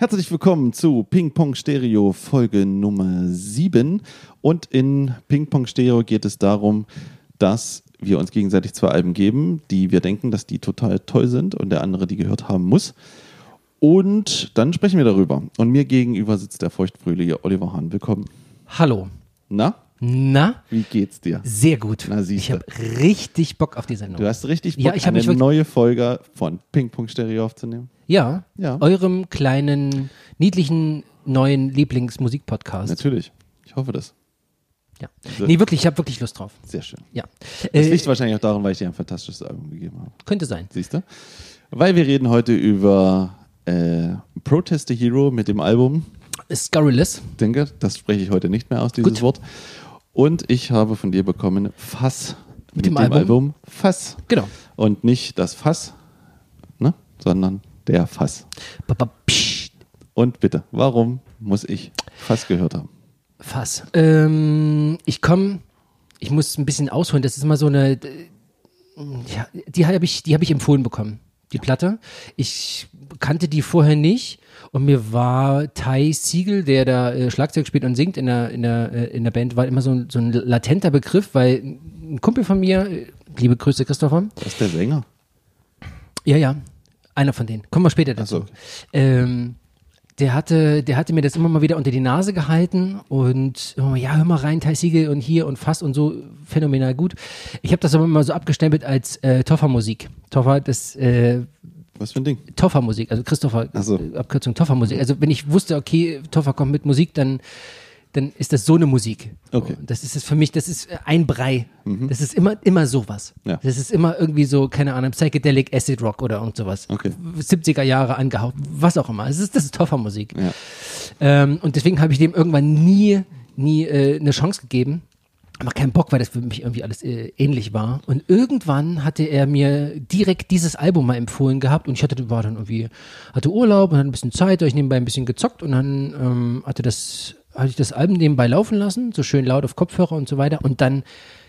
Herzlich willkommen zu Ping Pong Stereo Folge Nummer 7. Und in Ping Pong Stereo geht es darum, dass wir uns gegenseitig zwei Alben geben, die wir denken, dass die total toll sind und der andere die gehört haben muss. Und dann sprechen wir darüber. Und mir gegenüber sitzt der feuchtfröhliche Oliver Hahn. Willkommen. Hallo. Na, Na, wie geht's dir? sehr gut. Na, ich habe richtig Bock auf die Sendung. Du hast richtig Bock, Ja, eine neue Folge von Ping Pong Stereo aufzunehmen. Ja, Ja. eurem kleinen, niedlichen, neuen Lieblingsmusikpodcast. Natürlich. Ich hoffe das. Ja. Nee, wirklich, ich habe wirklich Lust drauf. Sehr schön. Ja. Das Äh, liegt wahrscheinlich auch daran, weil ich dir ein fantastisches Album gegeben habe. könnte sein. Siehst du? Weil wir reden heute über äh, Protest the Hero mit dem Album. Scurrilous. Denke, das spreche ich heute nicht mehr aus, dieses Gut. Wort. Und ich habe von dir bekommen Fass mit, dem dem, Album? Album? Fass. Genau. Und nicht das Fass, ne? sondern der Fass. Und bitte, warum muss ich Fass gehört haben? Fass. Ähm, ich komme, ich muss ein bisschen ausholen. Das ist mal so eine, äh, ja, die habe ich, die habe ich empfohlen bekommen, die Platte. Ich kannte die vorher nicht und mir war Ty Siegel, der da äh, Schlagzeug spielt und singt in der, in der, äh, in der Band, war immer so ein, so ein latenter Begriff, weil ein Kumpel von mir, liebe Grüße Christopher, Das ist der Sänger. ja, ja, einer von denen. Kommen wir später dazu. So. Ähm, der hatte, der hatte mir das immer mal wieder unter die Nase gehalten und mal, ja, hör mal rein, Thai Siegel und hier und fast und so phänomenal gut. Ich habe das aber immer so abgestempelt als äh, Toffer-Musik. Toffer, das äh, Was für ein Ding? Toffer-Musik, also Christopher, so. Abkürzung Toffer-Musik. Also wenn ich wusste, okay, Toffer kommt mit Musik, dann dann ist das so eine Musik. Okay. Das ist es für mich, das ist äh, ein Brei. Das ist immer, immer sowas. Ja. Das ist immer irgendwie so, keine Ahnung, Psychedelic Acid Rock oder irgend sowas. Okay. 70er Jahre angehaucht, was auch immer. Es ist, das ist Toffer-Musik. Ja. Ähm, und deswegen habe ich dem irgendwann nie, nie äh, eine Chance gegeben. Aber keinen Bock, weil das für mich irgendwie alles äh, ähnlich war. Und irgendwann hatte er mir direkt dieses Album mal empfohlen gehabt und ich hatte, war dann irgendwie, hatte Urlaub und hatte ein bisschen Zeit, ich nebenbei ein bisschen gezockt und dann ähm, hatte das, hatte ich das Album nebenbei laufen lassen, so schön laut auf Kopfhörer und so weiter. Und dann,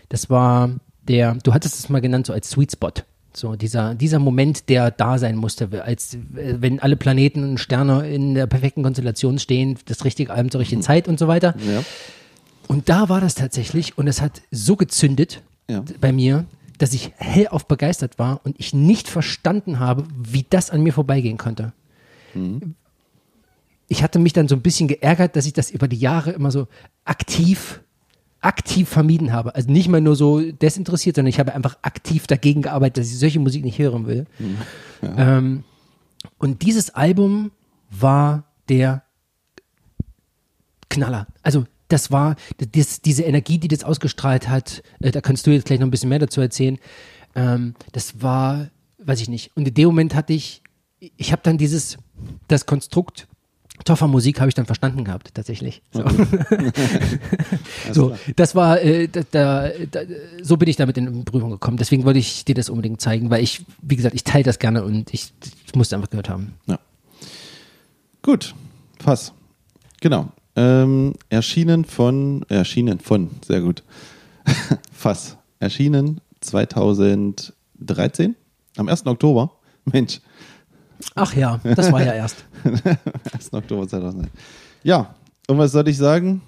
das war der, du hattest es mal genannt, so als Sweet Spot. So dieser, dieser Moment, der da sein musste, als wenn alle Planeten und Sterne in der perfekten Konstellation stehen, das richtige Album zur richtigen Zeit und so weiter. Ja. Und da war das tatsächlich und es hat so gezündet Ja. bei mir, dass ich hellauf begeistert war und ich nicht verstanden habe, wie das an mir vorbeigehen konnte. Ich hatte mich dann so ein bisschen geärgert, dass ich das über die Jahre immer so aktiv, aktiv vermieden habe. Also nicht mal nur so desinteressiert, sondern ich habe einfach aktiv dagegen gearbeitet, dass ich solche Musik nicht hören will. Ähm, und dieses Album war der Knaller. Also das war das, diese Energie, die das ausgestrahlt hat. Äh, da kannst du jetzt gleich noch ein bisschen mehr dazu erzählen. Ähm, das war, weiß ich nicht. Und in dem Moment hatte ich, ich habe dann dieses, das Konstrukt Toffer Musik habe ich dann verstanden gehabt, tatsächlich. So, so das war, äh, da, da, da, so bin ich damit in Berührung gekommen. Deswegen wollte ich dir das unbedingt zeigen, weil ich, wie gesagt, ich teile das gerne und ich, ich musste einfach gehört haben. Ja. Gut, Fass. Genau. Ähm, erschienen von, erschienen von, sehr gut. Fass. Erschienen 2013, am 1. Oktober. Mensch, Ach ja, das war ja erst. 1. Oktober 2013. Ja, und was soll ich sagen?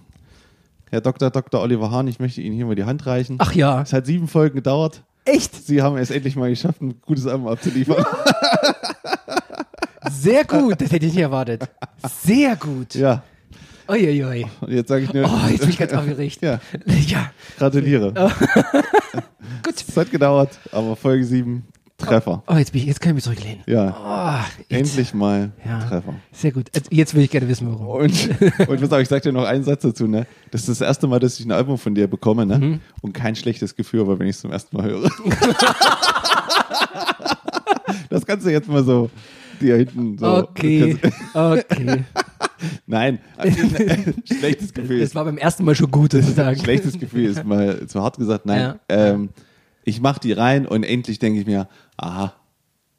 Herr Dr. Dr. Oliver Hahn, ich möchte Ihnen hier mal die Hand reichen. Ach ja. Es hat sieben Folgen gedauert. Echt? Sie haben es endlich mal geschafft, ein gutes Album abzuliefern. Sehr gut, das hätte ich nicht erwartet. Sehr gut. ja, Uiuiui. und jetzt sage ich nur, Oh, jetzt bin ich ganz aufgeregt. ja, Ja, gratuliere. gut. Es hat gedauert, aber Folge 7, Treffer. Oh, jetzt, bin ich, jetzt kann ich mich zurücklehnen. Ja, Oh, endlich mal Ja. Treffer. Sehr gut. Also, Jetzt will ich gerne wissen, warum. Und, und pass auf, ich sag dir noch einen Satz dazu, ne? Das ist das erste Mal, dass ich ein Album von dir bekomme, ne? Mhm. Und kein schlechtes Gefühl, aber wenn ich es zum ersten Mal höre. das kannst du jetzt mal so dir hinten so. Okay, okay. Nein, schlechtes Gefühl Das war beim ersten Mal schon gut, sozusagen. schlechtes Gefühl ist mal zu hart gesagt. Nein, Ja. ähm, ich mach die rein und endlich denke ich mir, aha,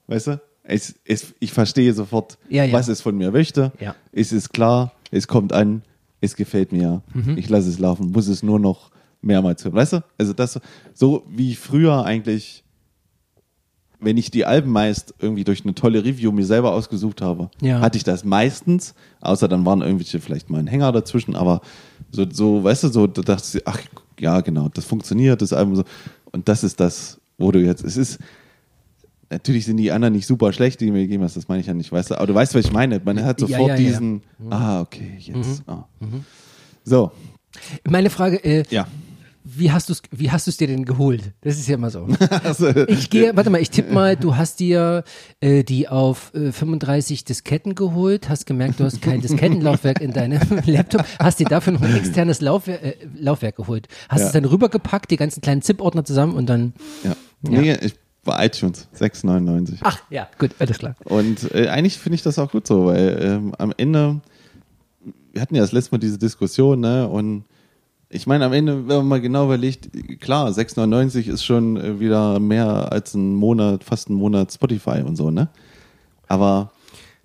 weißt du? Es, es, ich verstehe sofort, Ja, ja. was es von mir möchte. Ja. Es ist klar, es kommt an, es gefällt mir. Mhm. Ich lasse es laufen, muss es nur noch mehrmals hören. Weißt du? Also das so wie früher eigentlich wenn ich die Alben meist irgendwie durch eine tolle Review mir selber ausgesucht habe, Ja. hatte ich das meistens, außer dann waren irgendwelche vielleicht mal ein Hänger dazwischen, aber so, so weißt du, so, da dachte ich, ach ja, genau, das funktioniert, das Album so. Und das ist das, wo du jetzt, es ist, natürlich sind die anderen nicht super schlecht, die mir gegeben hast, das meine ich ja nicht, weißt du, aber du weißt, was ich meine. Man hat Ja, sofort ja, ja. diesen, ah, okay, jetzt. Ah. So, Meine Frage, äh, ja. Wie hast du es wie hast du's dir denn geholt? Das ist ja immer so. Also, Ich gehe, warte mal, ich tippe mal, du hast dir äh, die auf äh, 35 Disketten geholt, hast gemerkt, du hast kein Diskettenlaufwerk in deinem Laptop, hast dir dafür noch ein externes Laufwerk, äh, Laufwerk geholt. Hast Ja. es dann rübergepackt, die ganzen kleinen ZIP-Ordner zusammen und dann. ja. Nee, ich bei iTunes, 6,99. Ach ja, gut, alles klar. Und äh, eigentlich finde ich das auch gut so, weil ähm, am Ende, wir hatten ja das letzte Mal diese Diskussion, ne? Und ich meine, am Ende, wenn man mal genau überlegt, klar, 6,99 ist schon äh, wieder mehr als ein Monat, fast ein Monat Spotify und so, ne? Aber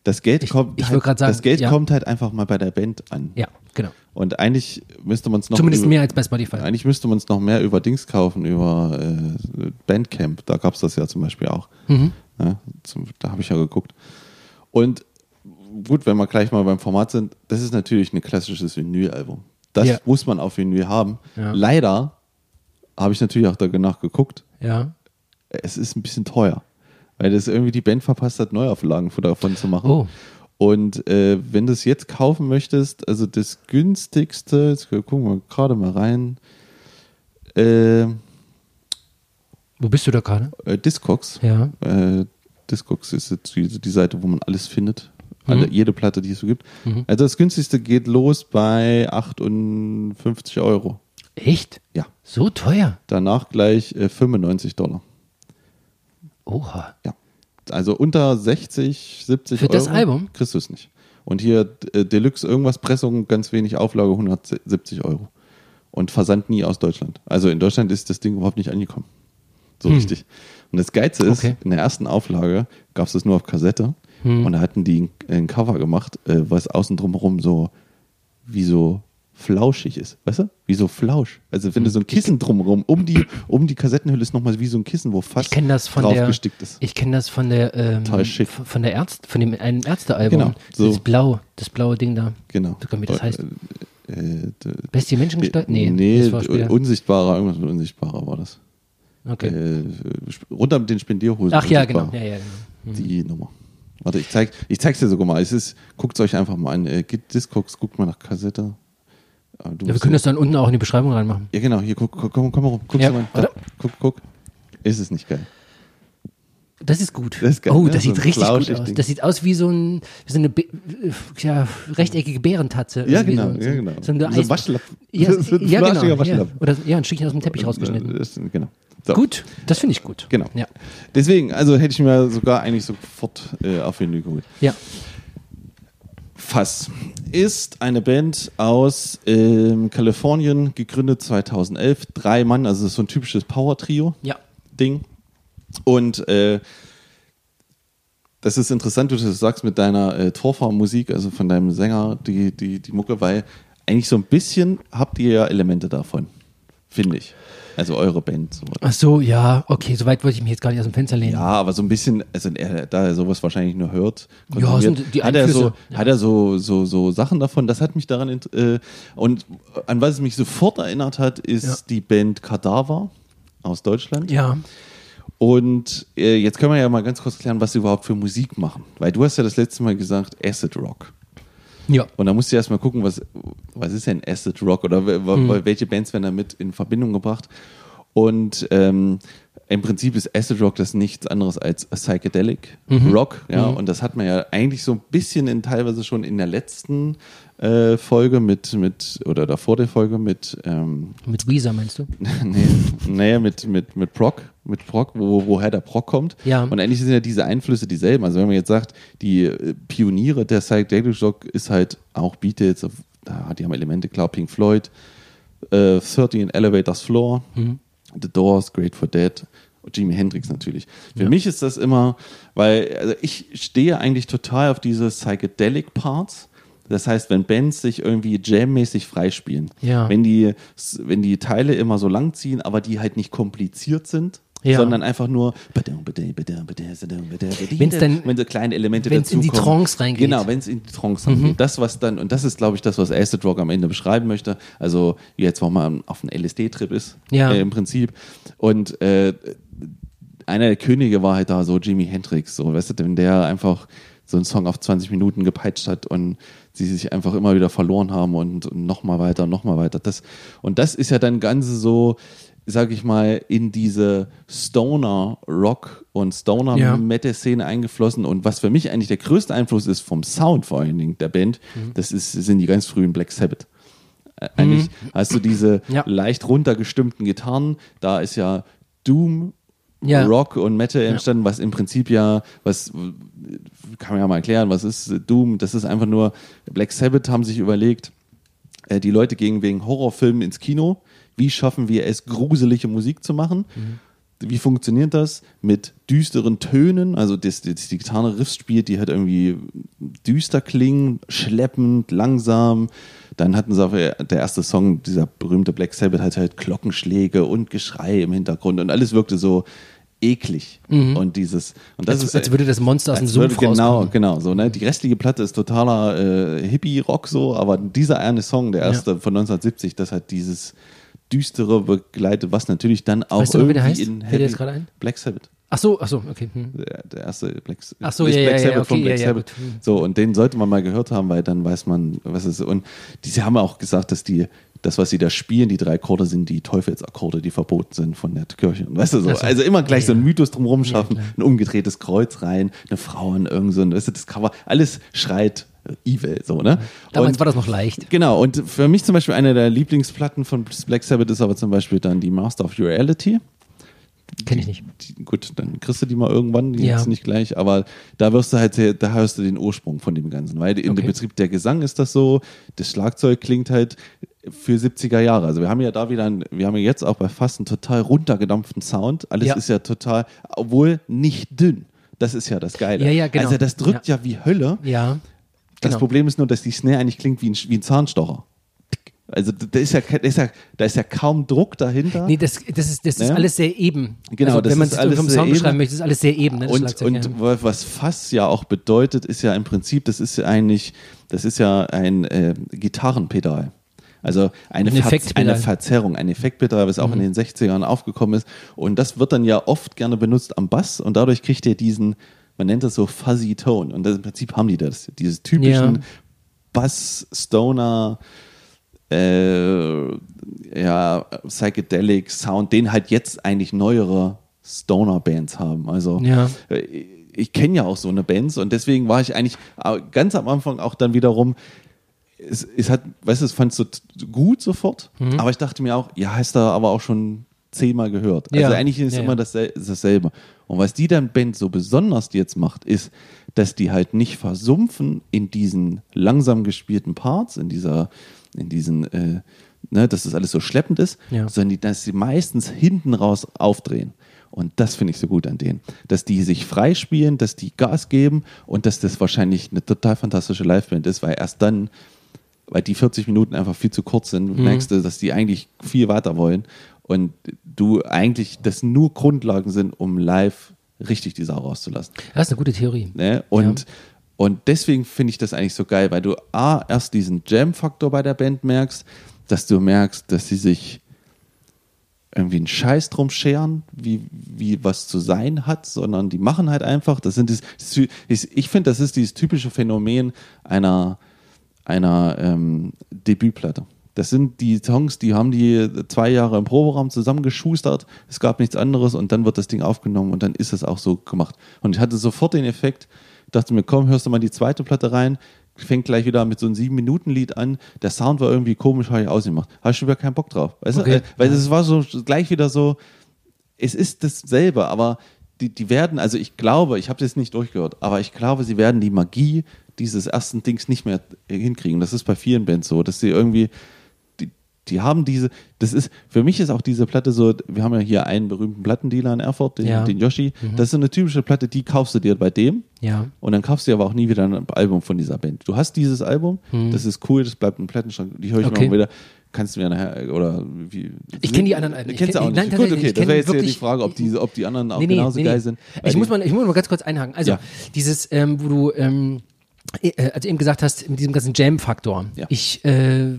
das Geld Ich- kommt, ich halt, sagen, das Geld ja. kommt halt einfach mal bei der Band an. Ja, genau. Und eigentlich müsste man es noch Zumindest über- mehr als bei Spotify. eigentlich müsste man es noch mehr über Dings kaufen, über äh, Bandcamp. Da gab es das ja zum Beispiel auch. Mhm. Ja, zum, da habe ich ja geguckt. Und gut, wenn wir gleich mal beim Format sind, das ist natürlich ein klassisches Vinyl-Album. Das Ja. muss man auf Vinyl haben. Ja. Leider habe ich natürlich auch danach geguckt. Ja. Es ist ein bisschen teuer, weil das irgendwie die Band verpasst hat, Neuauflagen davon zu machen. Oh. Und äh, wenn du es jetzt kaufen möchtest, also das günstigste, jetzt gucken wir gerade mal rein, äh, Wo bist du da gerade? äh, Discogs. Ja. Äh, Discogs ist jetzt die, die Seite, wo man alles findet. Alle, Jede Platte, die es so gibt. Also das günstigste geht los bei 58 Euro. Echt? Ja. So teuer? Danach gleich äh, 95 Dollar. Oha. Ja. Also unter 60, 70 Für Euro. das Album? Kriegst du es nicht. Und hier äh, Deluxe irgendwas Pressung, ganz wenig Auflage, 170 Euro. Und Versand nie aus Deutschland. Also in Deutschland ist das Ding überhaupt nicht angekommen. So richtig. Und das Geilste ist, Hm. Okay. in der ersten Auflage gab es das nur auf Kassette. Hm. Und da hatten die ein, Cover gemacht, äh, was außen drumherum so wie so flauschig ist. Weißt du? Wie so Flausch. Also Hm. wenn du so ein Kissen drumherum, um die, um die Kassettenhülle ist nochmal wie so ein Kissen, wo fast Ich das von der. ist. Ich kenne das von der. Ähm, Von der Ärzt, von dem einen Ärztealbum. Genau, so. Das blau, das blaue Ding da. Genau. Sogar wie das heißt. Äh, äh, d- Bestie Menschengestalt? Nee, nee das war später. unsichtbarer, irgendwas mit unsichtbarer war das. Okay. Äh, runter mit den Spendierhosen. Ach ja, genau. Ja, ja, genau. Die Nummer. Warte, ich zeig, ich zeig's dir sogar mal. Es ist, guckt's euch einfach mal an. Äh, geht Discogs, guckt mal nach Kassette. Ja, wir können das dann unten auch in die Beschreibung reinmachen. ja, genau, hier, guck, guck, komm, komm mal rum. Guck Ja, mal. Da, guck, guck. Ist es nicht geil? Das ist gut. Das ist geil, oh, ne? das So sieht richtig gut aus. Ding. Das sieht aus wie so, ein, wie so eine äh, ja, rechteckige Bärentatze. Ja, genau, So, ja, genau. So, ein Waschlappen. Ja, So ein ja, genau. Ja. Oder ja, ein Stückchen aus dem Teppich rausgeschnitten. Das, genau. So. Gut, das finde ich gut. Genau. Ja. Deswegen, also hätte ich mir sogar eigentlich sofort äh, auf Vinyl geholt. ja. Fass ist eine Band aus ähm, Kalifornien, gegründet 2011. Drei Mann, also so ein typisches Power-Trio-Ding. Ja. Und äh, das ist interessant, du das sagst mit deiner äh, Torfahrmusik, also von deinem Sänger, die, die, die Mucke, weil eigentlich so ein bisschen habt ihr ja Elemente davon, finde ich. Also eure Band. So. Ach so, ja, okay, soweit wollte ich mich jetzt gar nicht aus dem Fenster lehnen. Ja, aber so ein bisschen, also er, da er sowas wahrscheinlich nur hört, Ja, sind die hat er so, ja. hat er so, so, so Sachen davon. Das hat mich daran äh, und an was es mich sofort erinnert hat, ist Ja. die Band Kadaver aus Deutschland. Ja. Und äh, jetzt können wir ja mal ganz kurz klären, was sie überhaupt für Musik machen, weil du hast ja das letzte Mal gesagt Acid Rock. Ja. Und da musst du erstmal gucken, was, was ist denn Acid Rock oder Mhm. welche Bands werden damit in Verbindung gebracht. Und ähm, im Prinzip ist Acid Rock das nichts anderes als Psychedelic Mhm. Rock. Ja? Und das hat man ja eigentlich so ein bisschen in, teilweise schon in der letzten äh, Folge mit, mit, oder davor der Folge mit, ähm, Mit Weezer meinst du? nee, nee, mit, mit, mit Proc, mit Proc, wo, woher der Proc kommt. Ja. Und eigentlich sind ja diese Einflüsse dieselben. Also wenn man jetzt sagt, die äh, Pioniere der Psychedelic Rock ist halt auch Beatles, da die haben Elemente, klar, Pink Floyd, äh, 13 Elevators Floor, Mhm. The Doors, Grateful Dead, und Jimi Hendrix natürlich. Für mich ist das immer, weil also ich stehe eigentlich total auf diese Psychedelic Parts. Das heißt, wenn Bands sich irgendwie jammäßig freispielen, Ja. wenn die, wenn die Teile immer so lang ziehen, aber die halt nicht kompliziert sind, Ja. sondern einfach nur Wenn's dann- wenn so kleine Elemente wenn's in die dazukommen. Trance reingeht. Mhm. Genau, wenn es in die Trance reingeht. Das, was dann, und das ist, glaube ich, das, was Acid Rock am Ende beschreiben möchte. Also, jetzt, wo man auf einem LSD-Trip ist, Ja. äh, im Prinzip. Und äh, einer der Könige war halt da so Jimi Hendrix, so, weißt du, wenn der einfach so einen Song auf 20 Minuten gepeitscht hat und sie sich einfach immer wieder verloren haben und, und nochmal weiter, nochmal weiter. Das, und das ist ja dann ganz so, sag ich mal, in diese Stoner-Rock- und Ja. Stoner-Metal-Szene eingeflossen. Und was für mich eigentlich der größte Einfluss ist vom Sound vor allen Dingen der Band, Mhm. das ist, sind die ganz frühen Black Sabbath. Äh, Eigentlich hast du diese Ja. leicht runtergestimmten Gitarren, da ist ja Doom, Ja. Rock und Metal entstanden, was im Prinzip ja, was kann man ja mal erklären, was ist Doom? Das ist einfach nur, Black Sabbath haben sich überlegt, äh, die Leute gehen wegen Horrorfilmen ins Kino. Wie schaffen wir es, gruselige Musik zu machen? Wie funktioniert das? Mit düsteren Tönen, also das, das die Gitarre Riffs spielt, die halt irgendwie düster klingen, schleppend, langsam. Dann hatten sie auf der erste Song, dieser berühmte Black Sabbath, hat halt Glockenschläge und Geschrei im Hintergrund und alles wirkte so eklig. Und dieses, und das Als, ist als würde das Monster aus dem würde- Sumpf genau, rauskommen. genau. So, ne? Die restliche Platte ist totaler äh, Hippie-Rock so, aber dieser eine Song, der erste von 1970, das hat dieses düstere begleitet, was natürlich dann auch Weißt du noch, wie der irgendwie heißt? in dir jetzt gerade ein? Black Sabbath. Ach so, ach so, okay. Hm. Der, der erste Black, Ach so, ja, Black ja, Sabbath von okay, Black ja, ja, Sabbath. Hm. So, und den sollte man mal gehört haben, weil dann weiß man, was es ist. Und die, sie haben auch gesagt, dass die, das, was sie da spielen, die drei Akkorde sind die Teufelsakkorde, die verboten sind von der Kirche. Und weißt du so, also immer gleich so ein. Mythos drumherum schaffen, ein umgedrehtes Kreuz rein, eine Frau in irgend so ein, weißt du, das Cover, alles schreit evil, so, ne? Damals Und- war das noch leicht. Genau, und für mich zum Beispiel eine der Lieblingsplatten von Black Sabbath ist aber zum Beispiel dann die Master of Reality. Kenne ich nicht. Die, gut, dann kriegst du die mal irgendwann, die Ja. jetzt nicht gleich, aber da wirst du halt, da hörst du den Ursprung von dem Ganzen, weil in Okay. dem Betrieb der Gesang ist das so, das Schlagzeug klingt halt für 70er Jahre. Also wir haben ja da wieder, ein, wir haben ja jetzt auch bei fast einen total runtergedampften Sound. Alles Ja. ist ja total, obwohl nicht dünn. Das ist ja das Geile. Ja, ja, genau. Also das drückt ja, wie Hölle. Ja. Das genau. Problem ist nur, dass die Snare eigentlich klingt wie ein, wie ein Zahnstocher. Also da ist, ja, da, ist ja, da ist ja kaum Druck dahinter. Nee, das, das ist, das ist Ja? alles sehr eben. Genau, also, das wenn man ist es alles vom Sound beschreiben möchte, ist alles sehr eben. Ne, und und ja. was Fass ja auch bedeutet, ist ja im Prinzip, das ist ja eigentlich, das ist ja ein äh, Gitarrenpedal. Also eine, Ein Ver. Mhm. eine Verzerrung, ein Effektpedal, was auch in den 60ern aufgekommen ist. Und das wird dann ja oft gerne benutzt am Bass und dadurch kriegt ihr diesen, man nennt das so Fuzzy Tone. Und das, im Prinzip haben die das, dieses typischen Ja. Bass-Stoner, äh, ja, Psychedelic Sound, den halt jetzt eigentlich neuere Stoner-Bands haben. Also Ja. äh, ich kenne ja auch so eine Bands und deswegen war ich eigentlich ganz am Anfang auch dann wiederum, es, es hat, weißt du, es fandst du t- gut sofort, Mhm. aber ich dachte mir auch, ja, hast du aber auch schon zehnmal gehört. Also Ja. eigentlich ist Ja, immer dasselbe. Und was die dann Band so besonders jetzt macht, ist, dass die halt nicht versumpfen in diesen langsam gespielten Parts, in dieser, in diesen, äh, ne, dass das alles so schleppend ist, Ja. sondern die, dass sie meistens hinten raus aufdrehen. Und das finde ich so gut an denen. Dass die sich freispielen, dass die Gas geben und dass das wahrscheinlich eine total fantastische Liveband ist, weil erst dann, weil die 40 Minuten einfach viel zu kurz sind, Mhm. merkst du, dass die eigentlich viel weiter wollen und du eigentlich, das nur Grundlagen sind, um live richtig die Sau rauszulassen. Das ist eine gute Theorie. Ne? Und, und deswegen finde ich das eigentlich so geil, weil du A, erst diesen Jam-Faktor bei der Band merkst, dass du merkst, dass sie sich irgendwie einen Scheiß drum scheren, wie, wie was zu sein hat, sondern die machen halt einfach, das sind das, ich finde, das ist dieses typische Phänomen einer, einer ähm, Debütplatte. Das sind die Songs, die haben die zwei Jahre im Proberaum zusammengeschustert. Es gab nichts anderes und dann wird das Ding aufgenommen und dann ist es auch so gemacht. Und ich hatte sofort den Effekt, dachte mir, komm, hörst du mal die zweite Platte rein, fängt gleich wieder mit so einem sieben Minuten Lied an. Der Sound war irgendwie komisch, habe ich ausgemacht. Habe ich schon wieder keinen Bock drauf. Weißt Okay. du? Weil es war so gleich wieder so, es ist dasselbe, aber die, die werden, also ich glaube, ich habe das nicht durchgehört, aber ich glaube, sie werden die Magie dieses ersten Dings nicht mehr hinkriegen. Das ist bei vielen Bands so, dass sie irgendwie, die, haben diese, das ist, für mich ist auch diese Platte so, wir haben ja hier einen berühmten Plattendealer in Erfurt, den, Ja. den Yoshi. Das ist so eine typische Platte, die kaufst du dir bei dem. Ja. Und dann kaufst du aber auch nie wieder ein Album von dieser Band. Du hast dieses Album, Mhm. das ist cool, das bleibt im Plattenschrank, die höre ich Okay. immer wieder. kannst du mir nachher, oder wie? Ich kenn die anderen Alben. Kennst du auch nicht? nein, Gut, okay, das wäre jetzt ja die Frage, ob die, ob die anderen auch Nee, nee, genauso nee, geil sind. Ich muss, mal, ich muss mal ganz kurz einhaken. Also, Ja. dieses, ähm, wo du, ähm, äh, als du eben gesagt hast, mit diesem ganzen Jam-Faktor. Ja. Ich, äh,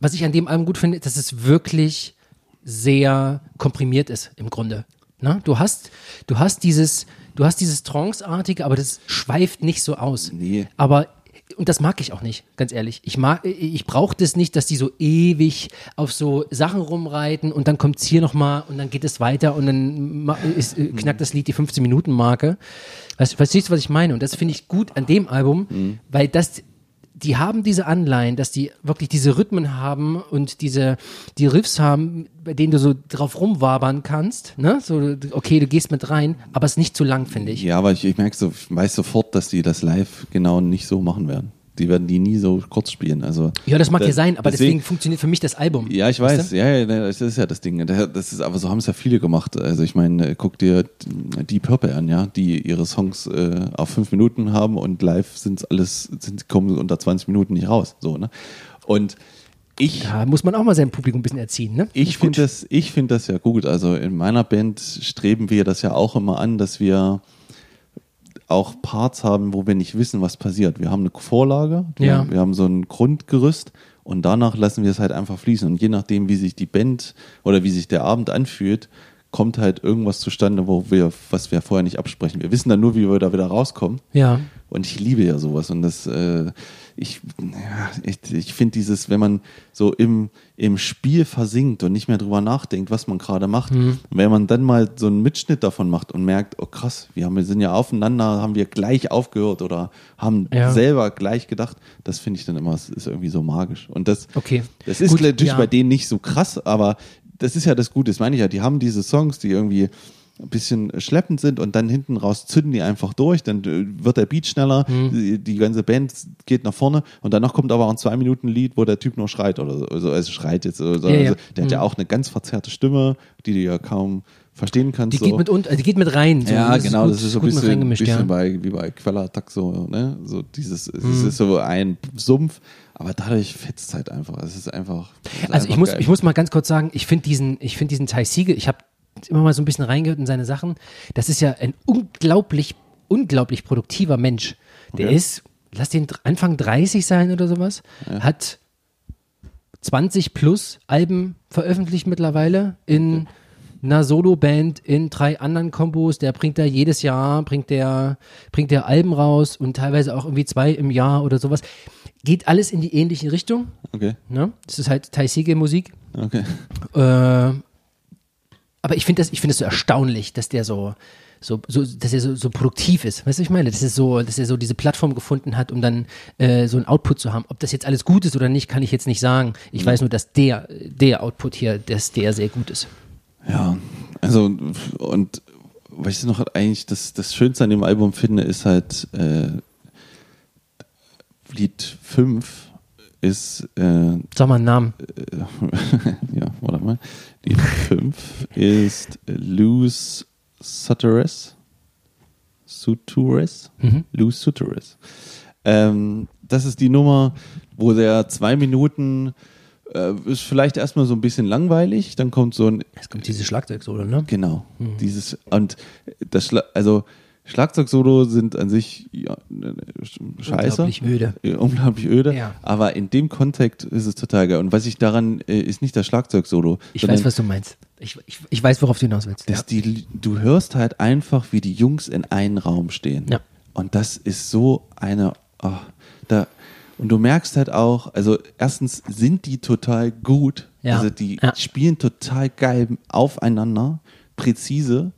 was ich an dem Album gut finde, dass es wirklich sehr komprimiert ist, im Grunde. Na? Du hast, du hast dieses, du hast dieses Trance-artige, aber das schweift nicht so aus. Nee. Aber und das mag ich auch nicht, ganz ehrlich. Ich mag, ich brauche das nicht, dass die so ewig auf so Sachen rumreiten und dann kommt's hier nochmal und dann geht es weiter und dann ist, äh, knackt das Lied die 15 Minuten Marke. Weißt, verstehst du, was ich meine? Und das finde ich gut an dem Album, weil das, die haben diese Anleihen, dass die wirklich diese Rhythmen haben und diese, die Riffs haben, bei denen du so drauf rumwabern kannst, ne? So, okay, du gehst mit rein, aber es ist nicht zu lang, finde ich. Ja, aber ich, ich merke so, ich weiß sofort, dass die das live genau nicht so machen werden. Die werden die nie so kurz spielen. Also Ja, das mag da- ja sein, aber deswegen, funktioniert für mich das Album. Ja, ich Weißt weiß, du? ja, ja, das ist ja das Ding. Das ist, aber so haben es ja viele gemacht. Also ich meine, guck dir die Purple an, ja, die ihre Songs äh, auf fünf Minuten haben und live sind alles, sind, kommen unter 20 Minuten nicht raus. So, ne? Und ich, Da muss man auch mal sein Publikum ein bisschen erziehen, ne? ich finde das, ich finde das ja gut. Also in meiner Band streben wir das ja auch immer an, dass wir auch Parts haben, wo wir nicht wissen, was passiert. Wir haben eine Vorlage, wir, Ja. wir haben so ein Grundgerüst und danach lassen wir es halt einfach fließen. Und je nachdem, wie sich die Band oder wie sich der Abend anfühlt, kommt halt irgendwas zustande, wo wir, was wir vorher nicht absprechen. Wir wissen dann nur, wie wir da wieder rauskommen. Ja. Und ich liebe ja sowas. Und das, äh, ich, ja, ich, ich finde dieses, wenn man so im, im Spiel versinkt und nicht mehr drüber nachdenkt, was man gerade macht, Mhm. wenn man dann mal so einen Mitschnitt davon macht und merkt, oh krass, wir, haben, wir sind ja aufeinander, haben wir gleich aufgehört oder haben Ja. selber gleich gedacht, das finde ich dann immer, es ist irgendwie so magisch. Und das, Okay. das ist Gut, natürlich ja. bei denen nicht so krass, aber das ist ja das Gute, das meine ich ja, die haben diese Songs, die irgendwie ein bisschen schleppend sind und dann hinten raus zünden die einfach durch, dann äh, wird der Beat schneller, Mhm. die, die ganze Band geht nach vorne und danach kommt aber auch ein zwei Minuten Lied, wo der Typ nur schreit oder so, also, also schreit jetzt, oder so. Ja, ja. Also, der hat ja auch eine ganz verzerrte Stimme, die du ja kaum verstehen kannst. Die so. geht mit und, also die geht mit rein. So, Ja, genau, gut, das ist so ein bisschen, bisschen ja. bei, wie bei Quellattack so, ne? So dieses, es Mhm. ist so ein Sumpf, aber dadurch fetzt es halt einfach. Es ist einfach. es ist Also ich einfach muss, geil. ich muss mal ganz kurz sagen, ich finde diesen, ich finde diesen Ty Siegel, ich habe immer mal so ein bisschen reingehört in seine Sachen. Das ist ja ein unglaublich, unglaublich produktiver Mensch. Der Okay. ist, lass den Anfang 30 sein oder sowas, hat 20 plus Alben veröffentlicht mittlerweile in einer Solo-Band, in drei anderen Kombos. Der bringt da jedes Jahr, bringt der, bringt der Alben raus und teilweise auch irgendwie zwei im Jahr oder sowas. Geht alles in die ähnliche Richtung. Okay, Ne? Das ist halt Tai Sege Musik. okay. Äh, aber ich finde das, ich finde es so erstaunlich, dass der so, so, so dass er so, so produktiv ist. Weißt du, was ich meine? Dass er so, dass er so diese Plattform gefunden hat, um dann äh, so einen Output zu haben. Ob das jetzt alles gut ist oder nicht, kann ich jetzt nicht sagen. Ich weiß nur, dass der, der Output hier, dass der sehr gut ist. Ja, also und was ich noch eigentlich das, das Schönste an dem Album finde, ist halt äh, Lied 5 ist äh, Sag mal einen Namen. ja, warte mal. Lied 5 ist Luz Sutteres. Sutures? Mhm. Luz Sutteres. Ähm, das ist die Nummer, wo der zwei Minuten äh, ist vielleicht erstmal so ein bisschen langweilig, dann kommt so ein Jetzt kommt dieses Schlagzeug-Solo, ne? Genau. Dieses und das Schla also Schlagzeugsolo sind an sich ja, ne, ne, scheiße. Unglaublich öde. Ja, Unglaublich öde. Ja. Aber in dem Kontext ist es total geil. Und was ich daran äh, ist nicht das Schlagzeugsolo. Ich weiß, was du meinst. Ich, ich, ich weiß, worauf du hinaus willst. dass die, du hörst halt einfach, wie die Jungs in einem Raum stehen. Ja. Und das ist so eine, oh, da, und du merkst halt auch, also erstens sind die total gut. Ja. Also die Ja. spielen total geil aufeinander, präzise,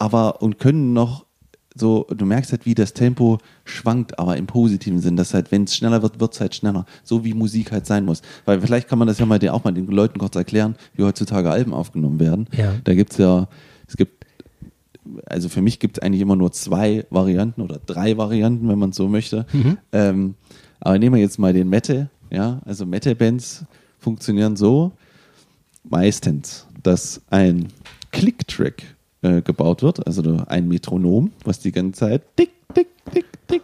aber und können noch so, du merkst halt, wie das Tempo schwankt, aber im positiven Sinn, dass halt, wenn es schneller wird, wird es halt schneller. So wie Musik halt sein muss. Weil vielleicht kann man das ja mal den, auch mal den Leuten kurz erklären, wie heutzutage Alben aufgenommen werden. Ja. Da gibt es ja, es gibt, also für mich gibt es eigentlich immer nur zwei Varianten oder drei Varianten, wenn man so möchte. Ähm, aber nehmen wir jetzt mal den Metal, ja, also Metal-Bands funktionieren so meistens, dass ein Click-Track äh, gebaut wird, also ein Metronom, was die ganze Zeit tick, tick, tick, tick.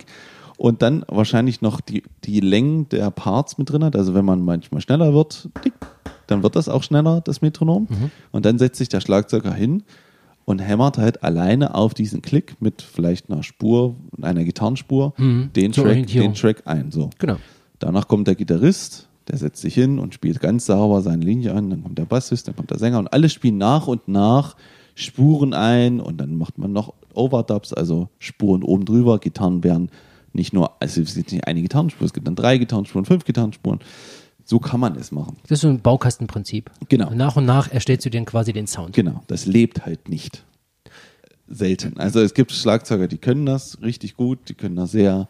und dann wahrscheinlich noch die, die Längen der Parts mit drin hat. Also wenn man manchmal schneller wird, tick, dann wird das auch schneller, das Metronom. Und dann setzt sich der Schlagzeuger hin und hämmert halt alleine auf diesen Klick mit vielleicht einer Spur, einer Gitarrenspur, den, Zur Track, den Track ein. So. Genau. Danach kommt der Gitarrist, der setzt sich hin und spielt ganz sauber seine Linie an. Dann kommt der Bassist, dann kommt der Sänger und alle spielen nach und nach Spuren ein und dann macht man noch Overdubs, also Spuren oben drüber. Gitarren werden nicht nur, also es ist nicht eine Gitarrenspur, es gibt dann drei Gitarrenspuren, fünf Gitarrenspuren. So kann man es machen. Das ist so ein Baukastenprinzip. Genau. Und nach und nach erstellst du dir quasi den Sound. Genau, das lebt halt nicht. Selten. Also es gibt Schlagzeuger, die können das richtig gut, die können das sehr.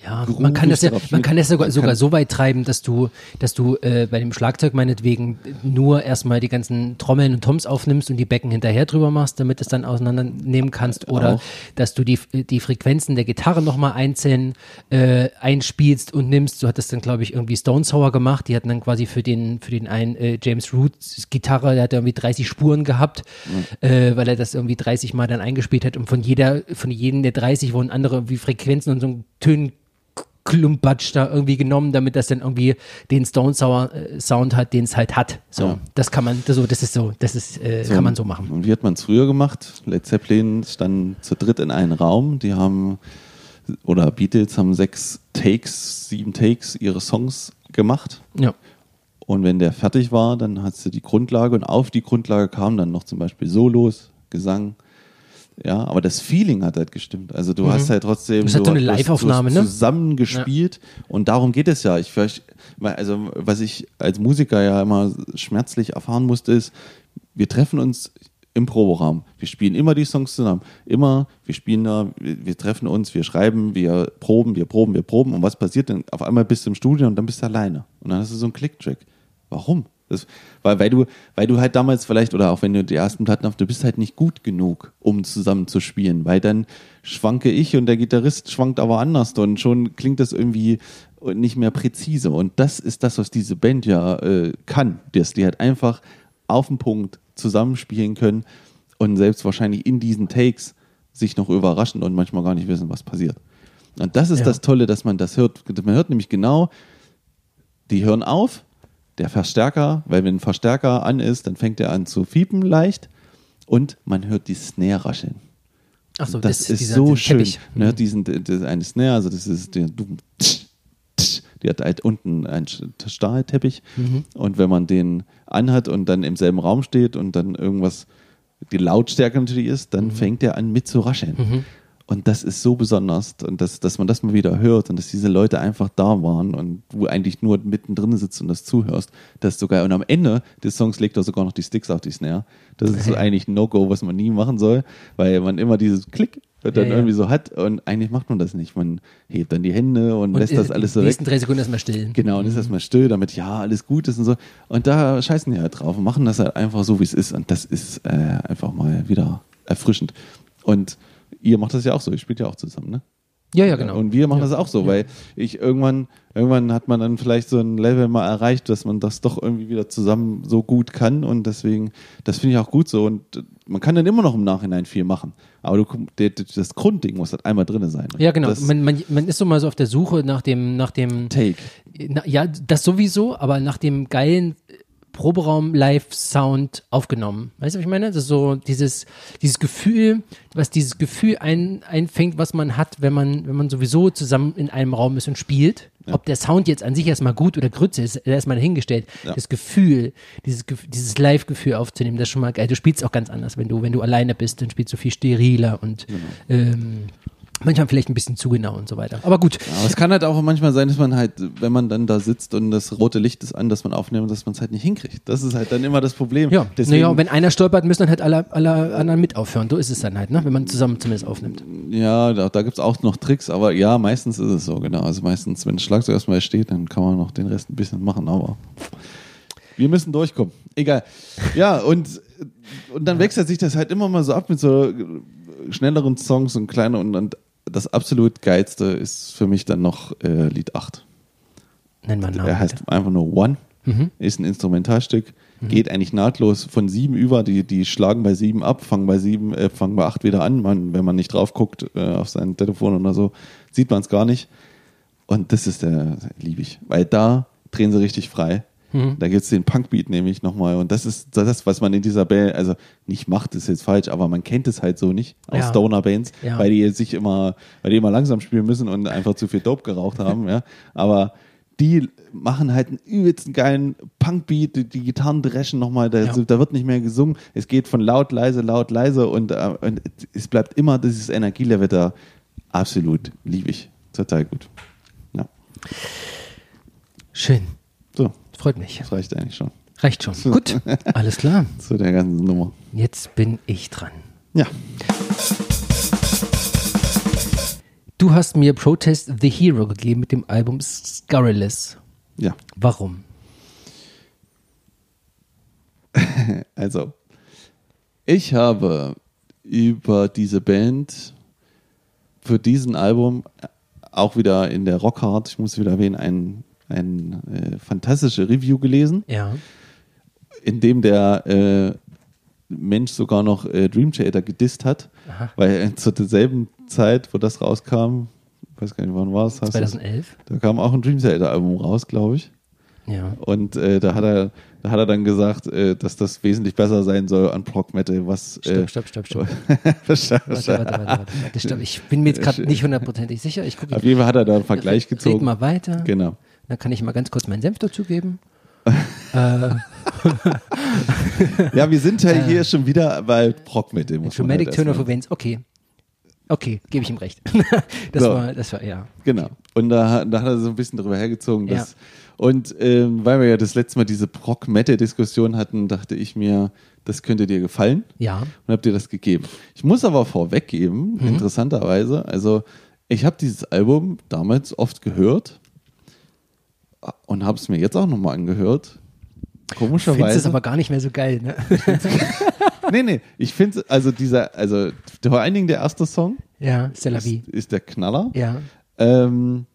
Ja, groovig man kann das ja, man kann das sogar, sogar so weit treiben, dass du, dass du äh, bei dem Schlagzeug meinetwegen nur erstmal die ganzen Trommeln und Toms aufnimmst und die Becken hinterher drüber machst, damit es dann auseinandernehmen kannst. Oder Auch. dass du die, die Frequenzen der Gitarre nochmal einzeln äh, einspielst und nimmst. Du hattest dann, glaube ich, irgendwie Stone Sour gemacht. Die hatten dann quasi für den, für den einen äh, James Roots Gitarre, der hat irgendwie 30 Spuren gehabt, äh, weil er das irgendwie 30 Mal dann eingespielt hat. Und von jeder, von jedem der 30 wurden andere irgendwie Frequenzen und so ein Tönen Klumpatsch da irgendwie genommen, damit das dann irgendwie den Stone Sour äh, Sound hat, den es halt hat. So, Ja. das kann man, das, so, das ist so, das ist, äh, kann man so machen. Und wie hat man es früher gemacht? Led Zeppelin standen zu dritt in einem Raum. Die haben, oder Beatles haben sechs Takes, sieben Takes ihre Songs gemacht. Ja. Und wenn der fertig war, dann hast du die Grundlage und auf die Grundlage kamen dann noch zum Beispiel Solos, Gesang. Ja, aber das Feeling hat halt gestimmt. Also du hast halt trotzdem Mhm. Das halt so eine Live-Aufnahme, ne? zusammen gespielt und darum geht es ja. Ich vielleicht, also was ich als Musiker ja immer schmerzlich erfahren musste, ist, wir treffen uns im Proberaum. Wir spielen immer die Songs zusammen. Immer, wir spielen da, wir, wir treffen uns, wir schreiben, wir proben, wir proben, wir proben. Und was passiert denn? Auf einmal bist du im Studio und dann bist du alleine. Und dann hast du so einen Click-Track. Warum? Das, weil, weil, du, weil du halt damals vielleicht, oder auch wenn du die ersten Platten hast, du bist halt nicht gut genug, um zusammen zu spielen, weil dann schwanke ich und der Gitarrist schwankt aber anders und schon klingt das irgendwie nicht mehr präzise. Und das ist das, was diese Band ja äh, kann, dass die halt einfach auf den Punkt zusammenspielen können und selbst wahrscheinlich in diesen Takes sich noch überraschen und manchmal gar nicht wissen, was passiert. Und das ist Ja. das Tolle, dass man das hört. Man hört nämlich genau, die hören auf, der Verstärker, weil wenn ein Verstärker an ist, dann fängt er an zu fiepen leicht und man hört die Snare rascheln. Ach so, das, ist dieser- so schön. Teppich. Man hört diesen, das eine Snare, also das ist der, die hat halt unten einen Stahlteppich Mhm. und wenn man den anhat und dann im selben Raum steht und dann irgendwas, die Lautstärke natürlich ist, Mhm. dann fängt er an mit zu rascheln. Und das ist so besonders und das, dass man das mal wieder hört und dass diese Leute einfach da waren und du eigentlich nur mittendrin sitzt und das zuhörst. Das ist so geil. Und am Ende des Songs legt er sogar noch die Sticks auf die Snare. Das ist so eigentlich ein No-Go, was man nie machen soll, weil man immer dieses Klick dann Ja, ja. irgendwie so hat und eigentlich macht man das nicht. Man hebt dann die Hände und, Und lässt das alles so die weg. nächsten drei Sekunden erstmal still. Genau, und ist erstmal still, damit ja alles gut ist und so. Und da scheißen die halt drauf und machen das halt einfach so, wie es ist. Und das ist äh, einfach mal wieder erfrischend. Und ihr macht das ja auch so, ihr spielt ja auch zusammen, ne? Ja, ja, genau. Und wir machen ja. das auch so, weil ich irgendwann, irgendwann hat man dann vielleicht so ein Level mal erreicht, dass man das doch irgendwie wieder zusammen so gut kann und deswegen, das finde ich auch gut so und man kann dann immer noch im Nachhinein viel machen, aber du, das Grundding muss halt einmal drin sein. Ja, genau. Man, man, man ist so mal so auf der Suche nach dem, nach dem, Take. na, ja, das sowieso, aber nach dem geilen Proberaum-Live-Sound aufgenommen. Weißt du, was ich meine? Das ist so dieses, dieses Gefühl, was dieses Gefühl ein, einfängt, was man hat, wenn man, wenn man sowieso zusammen in einem Raum ist und spielt. Ob der Sound jetzt an sich erstmal gut oder Grütze ist, erstmal dahingestellt. Ja. Das Gefühl, dieses, dieses Live-Gefühl aufzunehmen, das ist schon mal geil. Du spielst auch ganz anders, wenn du, wenn du alleine bist, dann spielst du viel steriler und ähm, manchmal vielleicht ein bisschen zu genau und so weiter. Aber gut. Aber es kann halt auch manchmal sein, dass man halt, wenn man dann da sitzt und das rote Licht ist an, dass man aufnimmt, dass man es halt nicht hinkriegt. Das ist halt dann immer das Problem. Ja, Deswegen, naja, und wenn einer stolpert, müssen dann halt alle, alle anderen mit aufhören. So ist es dann halt, ne? wenn man zusammen zumindest aufnimmt. ja da, da gibt es auch noch Tricks, aber ja, meistens ist es so, genau. Also meistens, wenn das Schlagzeug erstmal steht, dann kann man noch den Rest ein bisschen machen, aber wir müssen durchkommen. Egal. Ja, und, und dann wechselt sich das halt immer mal so ab mit so schnelleren Songs und kleiner und, und das absolut geilste ist für mich dann noch äh, Lied 8. Nenn mal Namen. Er heißt einfach nur One, Mhm. ist ein Instrumentalstück, geht eigentlich nahtlos von sieben über, die, die schlagen bei sieben ab, fangen bei sieben, äh, fangen bei acht wieder an. Man, wenn man nicht drauf guckt äh, auf sein Telefon oder so, sieht man es gar nicht. Und das ist der, liebe ich. Weil da drehen sie richtig frei. Mhm. Da gibt es den Punkbeat nämlich nochmal. Und das ist das, was man in dieser Band, also nicht macht, ist jetzt falsch, aber man kennt es halt so nicht aus Ja. Stoner-Bands, Ja. weil die sich immer, weil die immer langsam spielen müssen und einfach zu viel Dope geraucht haben, ja. Aber die machen halt einen übelsten geilen Punkbeat, die, die Gitarren dreschen nochmal, da, Ja. da wird nicht mehr gesungen. Es geht von laut, leise, laut, leise und, äh, und es bleibt immer dieses Energielevel da. Absolut, liebe ich. Total gut. Ja. Schön. So, Freut mich. das reicht eigentlich schon Reicht schon. Gut. Alles klar. zu der ganzen Nummer. Jetzt bin ich dran. Ja. Du hast mir Protest the Hero gegeben mit dem Album Scurrilous. Ja. Warum? Also, ich habe über diese Band für diesen Album auch wieder in der Rockhard, ich muss wieder erwähnen, ein, ein äh, fantastische Review gelesen, Ja. in dem der äh, Mensch sogar noch äh, Dream Theater gedisst hat, Aha. weil äh, zu derselben Zeit, wo das rauskam, ich weiß gar nicht, wann war es? hast du- 2011. Da kam auch ein Dream Theater Album raus, glaube ich. Ja. Und äh, da, hat er, da hat er dann gesagt, äh, dass das wesentlich besser sein soll an Prog Metal, was. äh, Stopp, stopp, stopp, stopp. Warte, Warte, warte, warte, stopp. Ich bin mir jetzt gerade nicht hundertprozentig sicher. Ich gucke. Auf jeden Fall hat er da einen Vergleich Red gezogen. mal weiter. Genau. Dann kann ich mal ganz kurz meinen Senf dazugeben. äh, Ja, wir sind ja hier schon wieder bei Metal. muss man Dramatic halt Turn of Events. Okay. Okay, gebe ich ihm recht. das So. war, das war, ja. Genau. Und da, da hat er so ein bisschen drüber hergezogen. Dass, Und ähm, weil wir ja das letzte Mal diese Prog-Metal-Diskussion hatten, dachte ich mir, das könnte dir gefallen. Ja. und habe dir das gegeben. Ich muss aber vorweggeben, Mhm. interessanterweise, also ich habe dieses Album damals oft gehört und habe es mir jetzt auch nochmal angehört. Findest Komischerweise. es aber gar nicht mehr so geil, ne? nee, nee, ich finde, also dieser, also vor allen Dingen der erste Song ja, c'est la ist, vie. ist der Knaller. Ja. Ähm,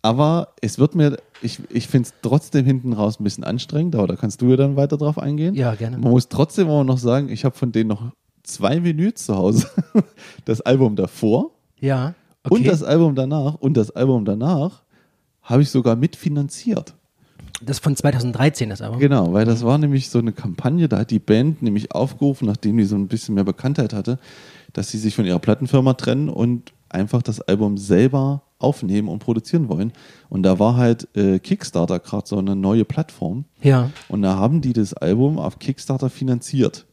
aber es wird mir, ich, ich finde es trotzdem hinten raus ein bisschen anstrengend, aber da kannst du ja dann weiter drauf eingehen. Ja, gerne. Man muss trotzdem aber noch sagen, ich habe von denen noch zwei Menüs zu Hause. Das Album davor Ja. Okay. und das Album danach und das Album danach habe ich sogar mitfinanziert. das von 2013, das Album. Genau, weil das war nämlich so eine Kampagne, da hat die Band nämlich aufgerufen, nachdem die so ein bisschen mehr Bekanntheit hatte, dass sie sich von ihrer Plattenfirma trennen und einfach das Album selber aufnehmen und produzieren wollen. Und da war halt äh, Kickstarter gerade so eine neue Plattform. Ja. Und da haben die das Album auf Kickstarter finanziert.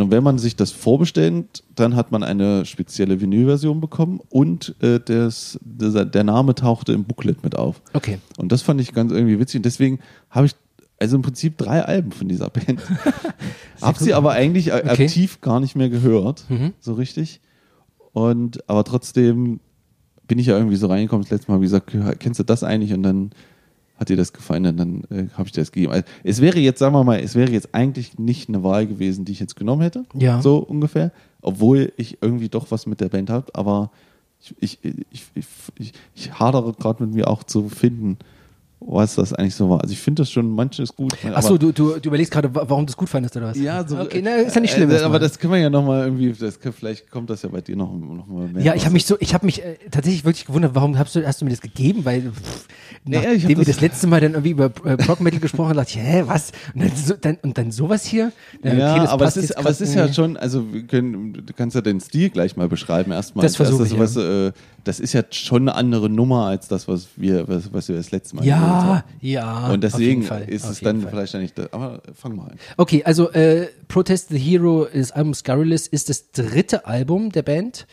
Und wenn man sich das vorbestellt, dann hat man eine spezielle Vinylversion bekommen und äh, das, dieser, der Name tauchte im Booklet mit auf. Okay. Und das fand ich ganz irgendwie witzig. Und deswegen habe ich also im Prinzip drei Alben von dieser Band. habe sie aber eigentlich a- Okay. aktiv gar nicht mehr gehört, Mhm. so richtig. Und aber trotzdem bin ich ja irgendwie so reingekommen. Das letzte Mal, wie gesagt, kennst du das eigentlich? Und dann hat dir das gefallen und dann äh, habe ich dir das gegeben. Also, es wäre jetzt, sagen wir mal, es wäre jetzt eigentlich nicht eine Wahl gewesen, die ich jetzt genommen hätte. Ja. So ungefähr. Obwohl ich irgendwie doch was mit der Band habe. Aber ich, ich, ich, ich, ich, ich hadere gerade mit mir auch zu finden, was das eigentlich so war. Also ich finde das schon manches gut. Achso, du, du, du überlegst gerade, wa- warum du es gut fandest oder was? ja, so, Okay, na, ist ja nicht schlimm. Äh, aber das können wir ja nochmal irgendwie, das kann, vielleicht kommt das ja bei dir noch, noch mal mehr. ja, ich habe mich so, ich habe mich äh, tatsächlich wirklich gewundert, warum hast du, hast du mir das gegeben? Weil pff, Nee, nachdem wir das- das letzte Mal dann irgendwie über äh, Prog Metal gesprochen haben, dachte ich, hä, was? Und dann, so, dann, und dann sowas hier? Ja, Ja, okay, aber, es ist, aber es ist ja schon, also wir können, du kannst ja den Stil gleich mal beschreiben erstmal. Das versuche erstes, ich, was, äh, das ist ja schon eine andere Nummer als das, was wir, was, was wir das letzte Mal gehört Ja, haben. ja. Und deswegen ist auf es dann Fall. vielleicht nicht, aber fang mal an. Okay, also äh, Protest the Hero des Albums Scurrilous ist das dritte Album der Band.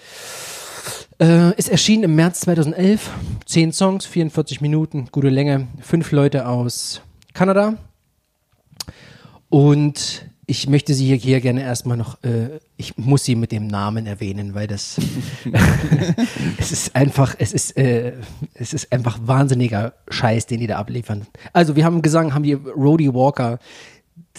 Äh, ist erschienen im März 2011. Zehn Songs, 44 Minuten, gute Länge. Fünf Leute aus Kanada. Und ich möchte sie hier, hier gerne erstmal noch, äh, ich muss sie mit dem Namen erwähnen, weil das, es ist einfach, es ist, äh, es ist einfach wahnsinniger Scheiß, den die da abliefern. Also wir haben Gesang, haben die Rhodey Walker,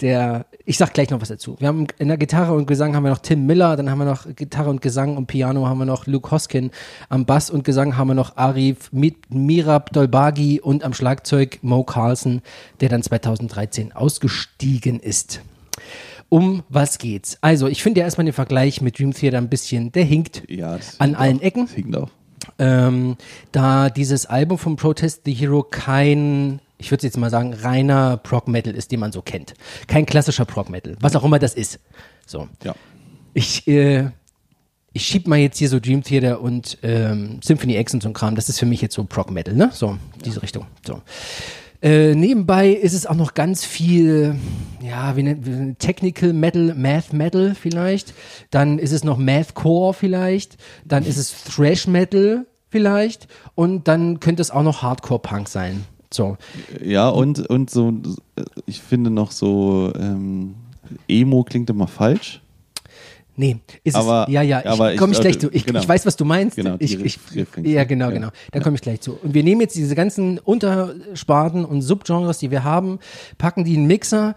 der, ich sag gleich noch was dazu. Wir haben in der Gitarre und Gesang haben wir noch Tim Miller, dann haben wir noch Gitarre und Gesang und Piano haben wir noch Luke Hoskin, am Bass und Gesang haben wir noch Arif Mi- Mirab Dolbagi und am Schlagzeug Mo Carlson, der dann 2013 ausgestiegen ist. Um was geht's? Also, ich finde ja erstmal den Vergleich mit Dream Theater ein bisschen, der hinkt Ja, an allen auch. Ecken. Das hinkt auch. ähm, da dieses Album von Protest the Hero kein, ich würde jetzt mal sagen, reiner Prog Metal ist, den man so kennt. Kein klassischer Prog Metal, was auch immer das ist. So. Ja. Ich, äh, ich schieb mal jetzt hier so Dream Theater und ähm, Symphony X und so ein Kram. Das ist für mich jetzt so Prog Metal, ne? So, diese Richtung. So. Äh, nebenbei ist es auch noch ganz viel, ja, wie nennt Technical Metal, Math Metal vielleicht. Dann ist es noch Mathcore vielleicht. Dann ist es Thrash Metal vielleicht. Und dann könnte es auch noch Hardcore Punk sein. So. Ja, und, und so, ich finde noch so, ähm, Emo klingt immer falsch. Nee, ist Aber- es, ja, ja, ich komme ich gleich zu. Ich, genau. ich weiß, was du meinst. Genau, ich, ich, ja, genau, Ja. genau. Da komme ich gleich zu. Und wir nehmen jetzt diese ganzen Untersparten und Subgenres, die wir haben, packen die in Mixer,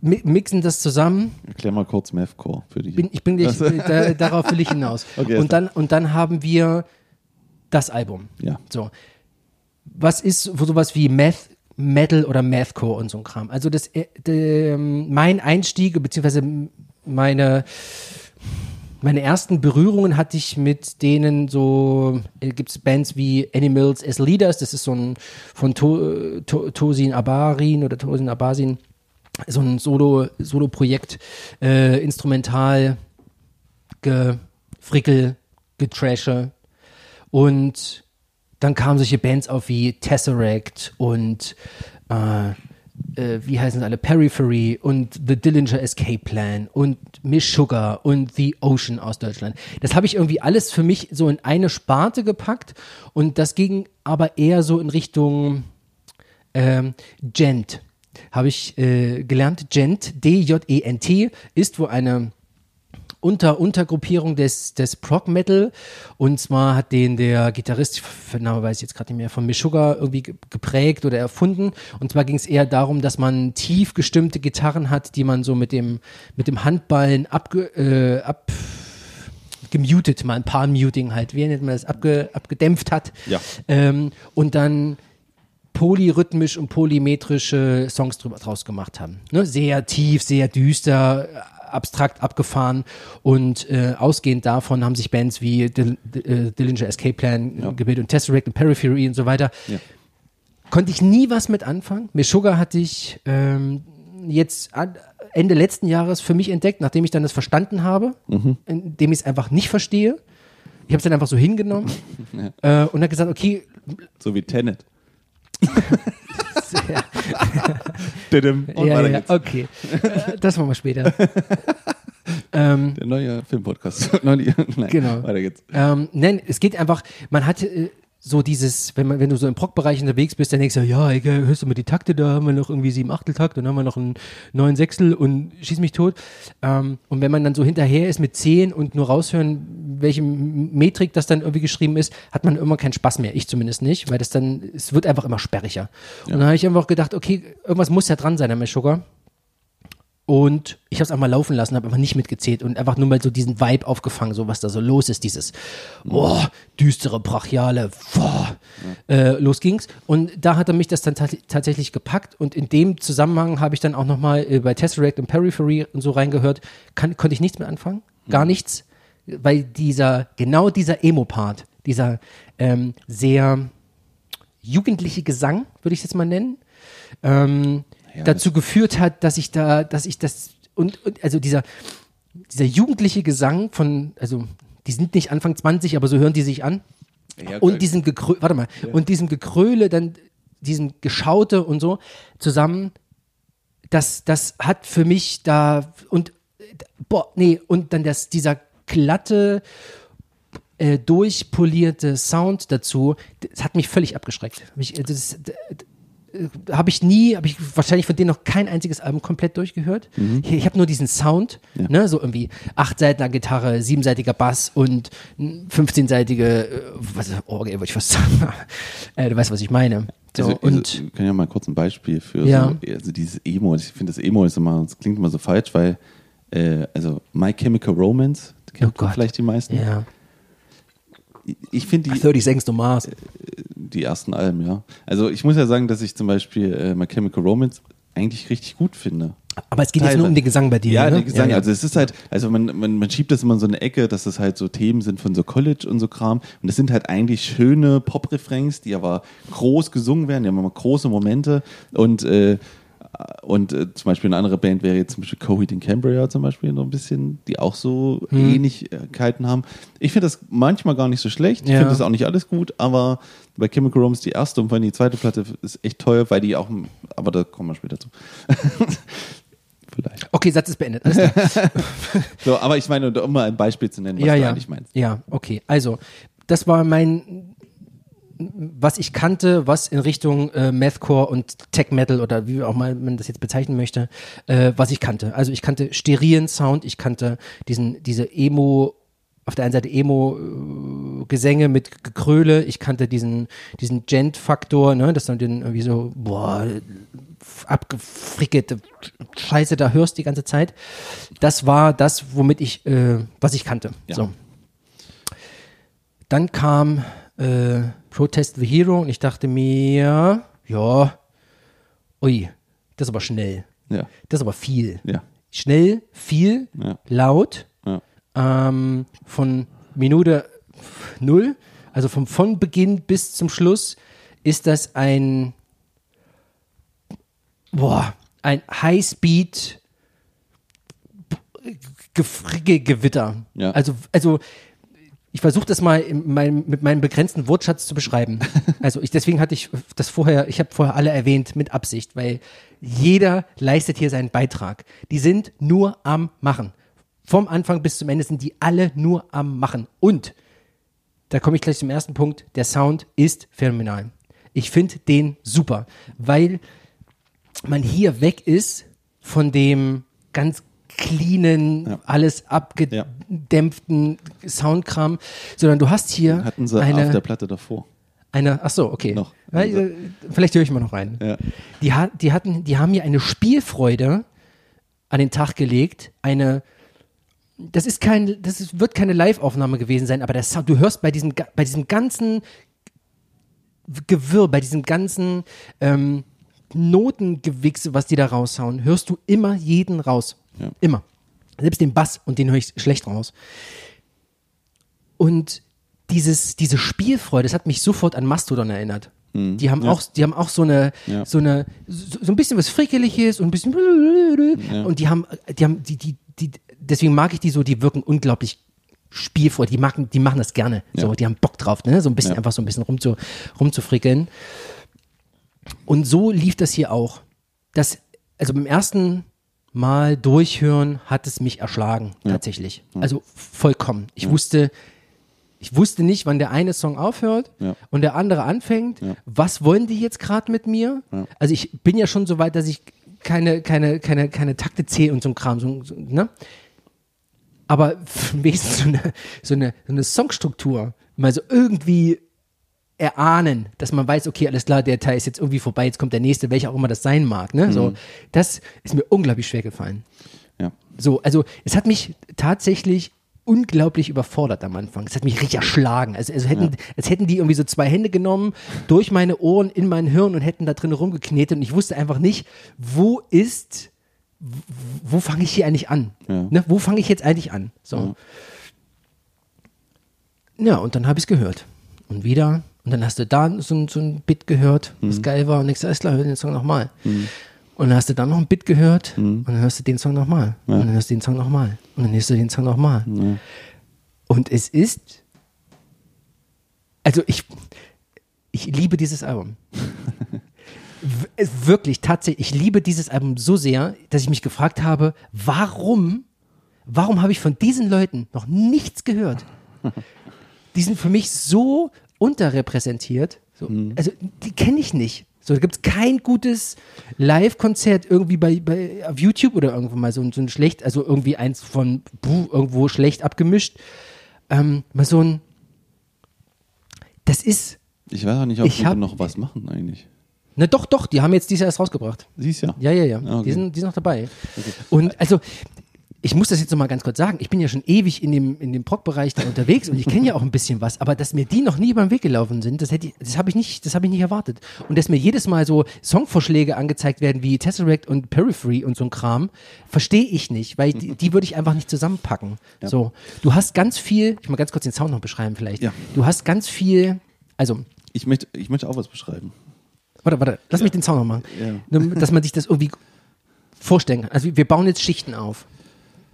mi mixen das zusammen. Erklär mal kurz Mathcore für die. Bin, ich bin gleich, da, darauf will ich hinaus. Okay, und, dann, und dann haben wir das Album. Ja. So. Was ist so sowas wie Math, Metal oder Mathcore und so ein Kram? Also das, äh, de, mein Einstieg, beziehungsweise meine, meine ersten Berührungen hatte ich mit denen so, äh, gibt es Bands wie Animals as Leaders, das ist so ein von to, to, Tosin Abarin oder Tosin Abasin, so ein Solo, Solo-Projekt, äh, instrumental, gefrickel, getrashe. Und dann kamen solche Bands auf wie Tesseract und äh, äh, wie heißen alle? Periphery und The Dillinger Escape Plan und Miss Sugar und The Ocean aus Deutschland. Das habe ich irgendwie alles für mich so in eine Sparte gepackt und das ging aber eher so in Richtung ähm, Gent. Habe ich äh, gelernt. Gent, D-J-E-N-T, ist wohl eine unter Untergruppierung des, des Prog Metal. Und zwar hat den der Gitarrist, Name weiß ich jetzt gerade nicht mehr, von Meshuggah irgendwie ge- geprägt oder erfunden. Und zwar ging es eher darum, dass man tief gestimmte Gitarren hat, die man so mit dem, mit dem Handballen abge, äh, ab, gemutet, mal ein paar Muting halt, wie nennt man das, abge, abgedämpft hat. Ja. Ähm, und dann polyrhythmisch und polymetrische Songs drüber, draus gemacht haben. Ne? Sehr tief, sehr düster, abstrakt abgefahren und äh, ausgehend davon haben sich Bands wie Dil äh, Dillinger Escape Plan Ja. gebildet und Tesseract und Periphery und so weiter. Ja. Konnte ich nie was mit anfangen. Meshuggah hatte ich ähm, jetzt Ende letzten Jahres für mich entdeckt, nachdem ich dann das verstanden habe, Mhm. indem ich es einfach nicht verstehe. Ich habe es dann einfach so hingenommen äh, und habe gesagt, okay, So wie Tenet. Didim. Und ja, weiter ja, geht's. okay. Äh, das machen wir später. ähm, Der neue Filmpodcast. Nein, Genau. Weiter geht's. ähm, nein, es geht einfach, man hat äh, so dieses, wenn man, wenn du so im Proc-Bereich unterwegs bist, dann denkst du, ja, ey, geil, hörst du mal die Takte, da haben wir noch irgendwie sieben Achteltakt, dann haben wir noch einen neun Sechstel und schieß mich tot. Ähm, und wenn man dann so hinterher ist mit zehn und nur raushören, welche Metrik das dann irgendwie geschrieben ist, hat man immer keinen Spaß mehr. Ich zumindest nicht, weil das dann, es wird einfach immer sperriger. Und dann habe ich einfach gedacht, okay, irgendwas muss ja dran sein am Meshuggah. Und ich habe es einfach laufen lassen, habe einfach nicht mitgezählt und einfach nur mal so diesen Vibe aufgefangen, so was da so los ist, dieses oh, düstere, brachiale, boah, äh, los ging's. Und da hat er mich das dann tat- tatsächlich gepackt und in dem Zusammenhang habe ich dann auch nochmal äh, bei Tesseract und Periphery und so reingehört, kann, konnte ich nichts mehr anfangen, gar nichts, weil dieser, genau dieser Emo-Part, dieser ähm, sehr jugendliche Gesang, würde ich es jetzt mal nennen, ähm, Ja, dazu geführt hat, dass ich da, dass ich das und, und also dieser dieser jugendliche Gesang von, also die sind nicht Anfang 20, aber so hören die sich an. Ja, und diesem Gekrö warte mal und diesem Gekröle dann diesem Geschaute und so zusammen, das das hat für mich da und boah nee und dann das dieser glatte äh, durchpolierte Sound dazu, das hat mich völlig abgeschreckt. Hab Ich, äh, das, habe ich nie, habe ich wahrscheinlich von denen noch kein einziges Album komplett durchgehört. Ich, ich habe nur diesen Sound, Ja. ne, so irgendwie acht Seiten an Gitarre, siebenseitiger Bass und 15-seitige, äh, was, Orgel, würde ich fast sagen. äh, du weißt, was ich meine. So, Also, und also, ich kann ja mal kurz ein Beispiel für Ja. so, also dieses Emo. Ich finde das Emo ist immer, das klingt immer so falsch, weil äh, also My Chemical Romance, kennt Oh vielleicht die meisten. ja, Ich- finde die, 30 Seconds to Mars. die ersten Alben, ja. Also ich muss ja sagen, dass ich zum Beispiel äh, My Chemical Romance eigentlich richtig gut finde. Aber es geht jetzt nur um den Gesang bei dir. Ja, ne? den Gesang. Ja, ja. Also es ist halt, also man, man, man schiebt das immer in so eine Ecke, dass das halt so Themen sind von so College und so Kram. Und das sind halt eigentlich schöne Pop-Refrains, die aber groß gesungen werden, die haben immer große Momente. Und äh, und äh, zum Beispiel eine andere Band wäre jetzt zum Beispiel Coheed in Cambria zum Beispiel noch ein bisschen, die auch so Hm. Ähnlichkeiten haben. Ich finde das manchmal gar nicht so schlecht. Ich Ja. finde das auch nicht alles gut, aber bei Chemical Romance die erste und vor allem die zweite Platte ist echt teuer, weil die auch, aber da kommen wir später zu. Vielleicht. Okay, Satz ist beendet. So, aber ich meine, um mal ein Beispiel zu nennen, was ja, du ja. eigentlich meinst. Ja, okay. Also, das war mein, was ich kannte, was in Richtung äh, Mathcore und Tech Metal oder wie auch mal man das jetzt bezeichnen möchte, äh, was ich kannte. Also ich kannte sterilen Sound, ich kannte diesen, diese Emo, auf der einen Seite Emo-Gesänge mit Gekröle, ich kannte diesen, diesen Gent-Faktor, ne, dass du den irgendwie so, boah, abgefrickelte Scheiße da hörst die ganze Zeit. Das war das, womit ich, äh, was ich kannte. Ja. So. Dann kam äh, Protest the Hero und ich dachte mir, ja, ui, das ist aber schnell. Ja, Das ist aber viel. ja, Schnell, viel, Ja. laut, ähm, von Minute null, also vom von Beginn bis zum Schluss, ist das ein, boah, ein Highspeed Gewitter. Ja. Also, also ich versuche das mal in meinem, mit meinem begrenzten Wortschatz zu beschreiben. Also ich, deswegen hatte ich das vorher, ich habe vorher alle erwähnt mit Absicht, weil jeder leistet hier seinen Beitrag. Die sind nur am Machen. Vom Anfang bis zum Ende sind die alle nur am Machen. Und da komme ich gleich zum ersten Punkt. Der Sound ist phänomenal. Ich finde den super, weil man hier weg ist von dem ganz cleanen, Ja. alles abgedämpften Soundkram, sondern du hast hier Hatten sie eine, auf der Platte davor. eine, ach so, okay. Noch. Ja, äh, Vielleicht höre ich mal noch rein. Ja. Die, die hatten, die haben hier eine Spielfreude an den Tag gelegt, eine, das ist kein, das ist, wird keine Live-Aufnahme gewesen sein, aber der Sound, du hörst bei diesem, bei diesem ganzen Gewirr, bei diesem ganzen ähm, Notengewichse, was die da raushauen, hörst du immer jeden raus. Ja. Immer. Selbst den Bass und den höre ich schlecht raus. Und dieses, diese Spielfreude, das hat mich sofort an Mastodon erinnert. Die haben Ja. auch, die haben auch so eine, Ja. so eine, so, so ein bisschen was Frickeliges und ein bisschen und die haben, die haben, die, die, die, deswegen mag ich die so, die wirken unglaublich spielfreudig, die machen, die machen das gerne. So, die haben Bock drauf, ne? So ein bisschen einfach so ein bisschen rumzu, rumzufrickeln. Und so lief das hier auch. Das, also beim ersten Mal durchhören hat es mich erschlagen, tatsächlich. Also vollkommen. Ich wusste, ich wusste nicht, wann der eine Song aufhört Ja. und der andere anfängt. Was wollen die jetzt gerade mit mir? Also ich bin ja schon so weit, dass ich keine, keine, keine, keine Takte zähle und so ein Kram, so, so, ne? Aber wenigstens so eine, so eine, so eine Songstruktur, mal so irgendwie erahnen, dass man weiß, okay, alles klar, der Teil ist jetzt irgendwie vorbei, jetzt kommt der nächste, welcher auch immer das sein mag. Ne? So, das ist mir unglaublich schwer gefallen. Ja. So, also es hat mich tatsächlich unglaublich überfordert am Anfang. Es hat mich richtig erschlagen. Also, also hätten, als hätten die irgendwie so zwei Hände genommen, durch meine Ohren in mein Hirn und hätten da drin rumgeknetet und ich wusste einfach nicht, wo ist, wo fange ich hier eigentlich an? Ja. Ne? Wo fange ich jetzt eigentlich an? So. Ja, und dann habe ich es gehört. Und wieder. Und dann hast du da so, ein- so ein Bit gehört, was geil war. Und ist klar, hör den Song nochmal. Und dann hast du dann noch ein Bit gehört. Und dann hörst du den Song nochmal. Und dann hörst du den Song nochmal. Und dann hörst du den Song nochmal. Und es ist. Also ich. Ich liebe dieses Album. Wirklich, tatsächlich. Ich liebe dieses Album so sehr, dass ich mich gefragt habe, warum, warum habe ich von diesen Leuten noch nichts gehört? die sind für mich so unterrepräsentiert. So, Also die kenne ich nicht. So, da gibt es kein gutes Live-Konzert irgendwie bei, bei auf YouTube oder irgendwo mal so, ein- so ein schlecht, also irgendwie eins von puh, irgendwo schlecht abgemischt. Ähm, mal so ein das ist, Ich weiß auch nicht, ob Ich die hab- noch was machen eigentlich. na doch, doch, die haben jetzt dieses Jahr erst rausgebracht. Siehst ja. Ja, ja, ja. Ah, okay. Die, sind, die sind noch dabei. Und also, ich muss das jetzt noch mal ganz kurz sagen, ich bin ja schon ewig in dem, in dem Prog-Bereich da unterwegs und ich kenne ja auch ein bisschen was, aber dass mir die noch nie über den Weg gelaufen sind, das hätte ich, das habe ich nicht, das habe ich nicht erwartet. Und dass mir jedes Mal so Songvorschläge angezeigt werden wie Tesseract und Periphery und so ein Kram, verstehe ich nicht, weil die, die würde ich einfach nicht zusammenpacken. So, du hast ganz viel, ich mal ganz kurz den Sound noch beschreiben vielleicht. Ja. Du hast ganz viel, also Ich möchte, ich möchte auch was beschreiben. Warte, warte, lass mich den Sound noch machen. Dass man sich das irgendwie vorstellen kann. Also wir bauen jetzt Schichten auf,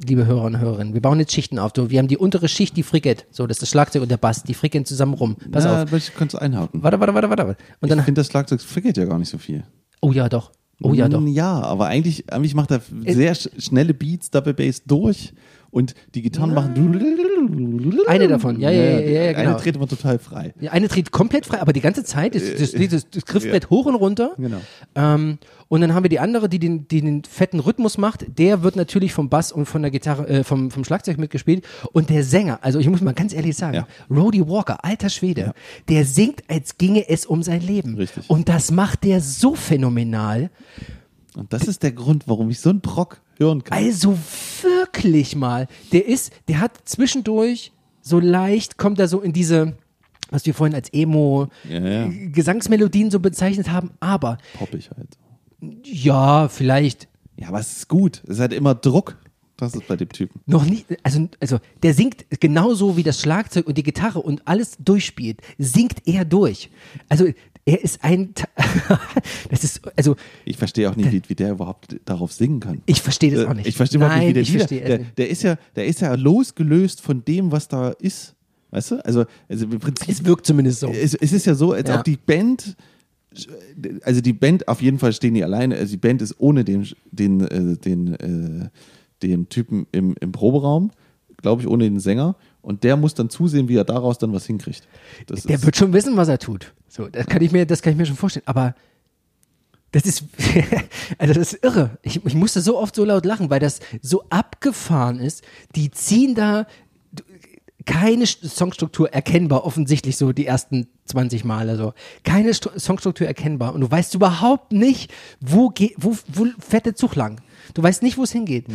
liebe Hörer und Hörerinnen. Wir bauen jetzt Schichten auf. So, wir haben die untere Schicht, die Frikett. So, das ist das Schlagzeug und der Bass. Die fricken zusammen rum. Pass ja, auf. Ich könnte es einhaken. Warte, warte, warte, warte. Und Ich finde, das Schlagzeug vergeht ja gar nicht so viel. oh ja, doch. Oh ja, doch. Ja, aber eigentlich, eigentlich macht er sehr sch schnelle Beats, Double Bass durch und die Gitarren machen. Eine davon. Ja, ja, ja, ja, ja, genau. Eine dreht immer total frei. Ja, eine dreht komplett frei, aber die ganze Zeit ist das, das, das Griffbrett hoch und runter. Genau. Ähm, und dann haben wir die andere, die den, die den fetten Rhythmus macht. Der wird natürlich vom Bass und von der Gitarre, äh, vom, vom Schlagzeug mitgespielt. Und der Sänger, also ich muss mal ganz ehrlich sagen, Ja. Rhodey Walker, alter Schwede, der singt, als ginge es um sein Leben. Richtig. Und das macht der so phänomenal. Und das ist der Grund, warum ich so einen Brock hören kann. Also wirklich mal. Der ist, der hat zwischendurch so leicht, kommt er so in diese, was wir vorhin als Emo Ja, ja. Gesangsmelodien so bezeichnet haben, aber Poppig halt. ja, vielleicht Ja, aber es ist gut. Es hat immer Druck. Das ist bei dem Typen. noch nicht, also, also der singt genauso wie das Schlagzeug und die Gitarre und alles durchspielt, singt er durch. Also er ist ein, das ist, also Ich verstehe auch nicht, wie, wie der überhaupt darauf singen kann. ich verstehe das Äh, auch nicht. Ich verstehe Nein, nicht, wie der ich verstehe der, der ist ja, der ist ja losgelöst von dem, was da ist. Weißt du? Also, also im Prinzip. Es wirkt zumindest so. Es, es ist ja so, als Ja. ob die Band, also die Band, auf jeden Fall stehen die alleine, also die Band ist ohne den, den, äh, den, äh, den Typen im, im Proberaum, glaube ich, ohne den Sänger. Und der muss dann zusehen, wie er daraus dann was hinkriegt. Das Der wird schon wissen, was er tut. So, das kann ich mir, das kann ich mir schon vorstellen. Aber das ist, also das ist irre. Ich, ich musste so oft so laut lachen, weil das so abgefahren ist. Die ziehen da keine St- Songstruktur erkennbar, offensichtlich so die ersten 20 Male so. Keine St Songstruktur erkennbar. Und du weißt überhaupt nicht, wo, geht, wo, wo fährt der Zug lang. Du weißt nicht, wo es hingeht.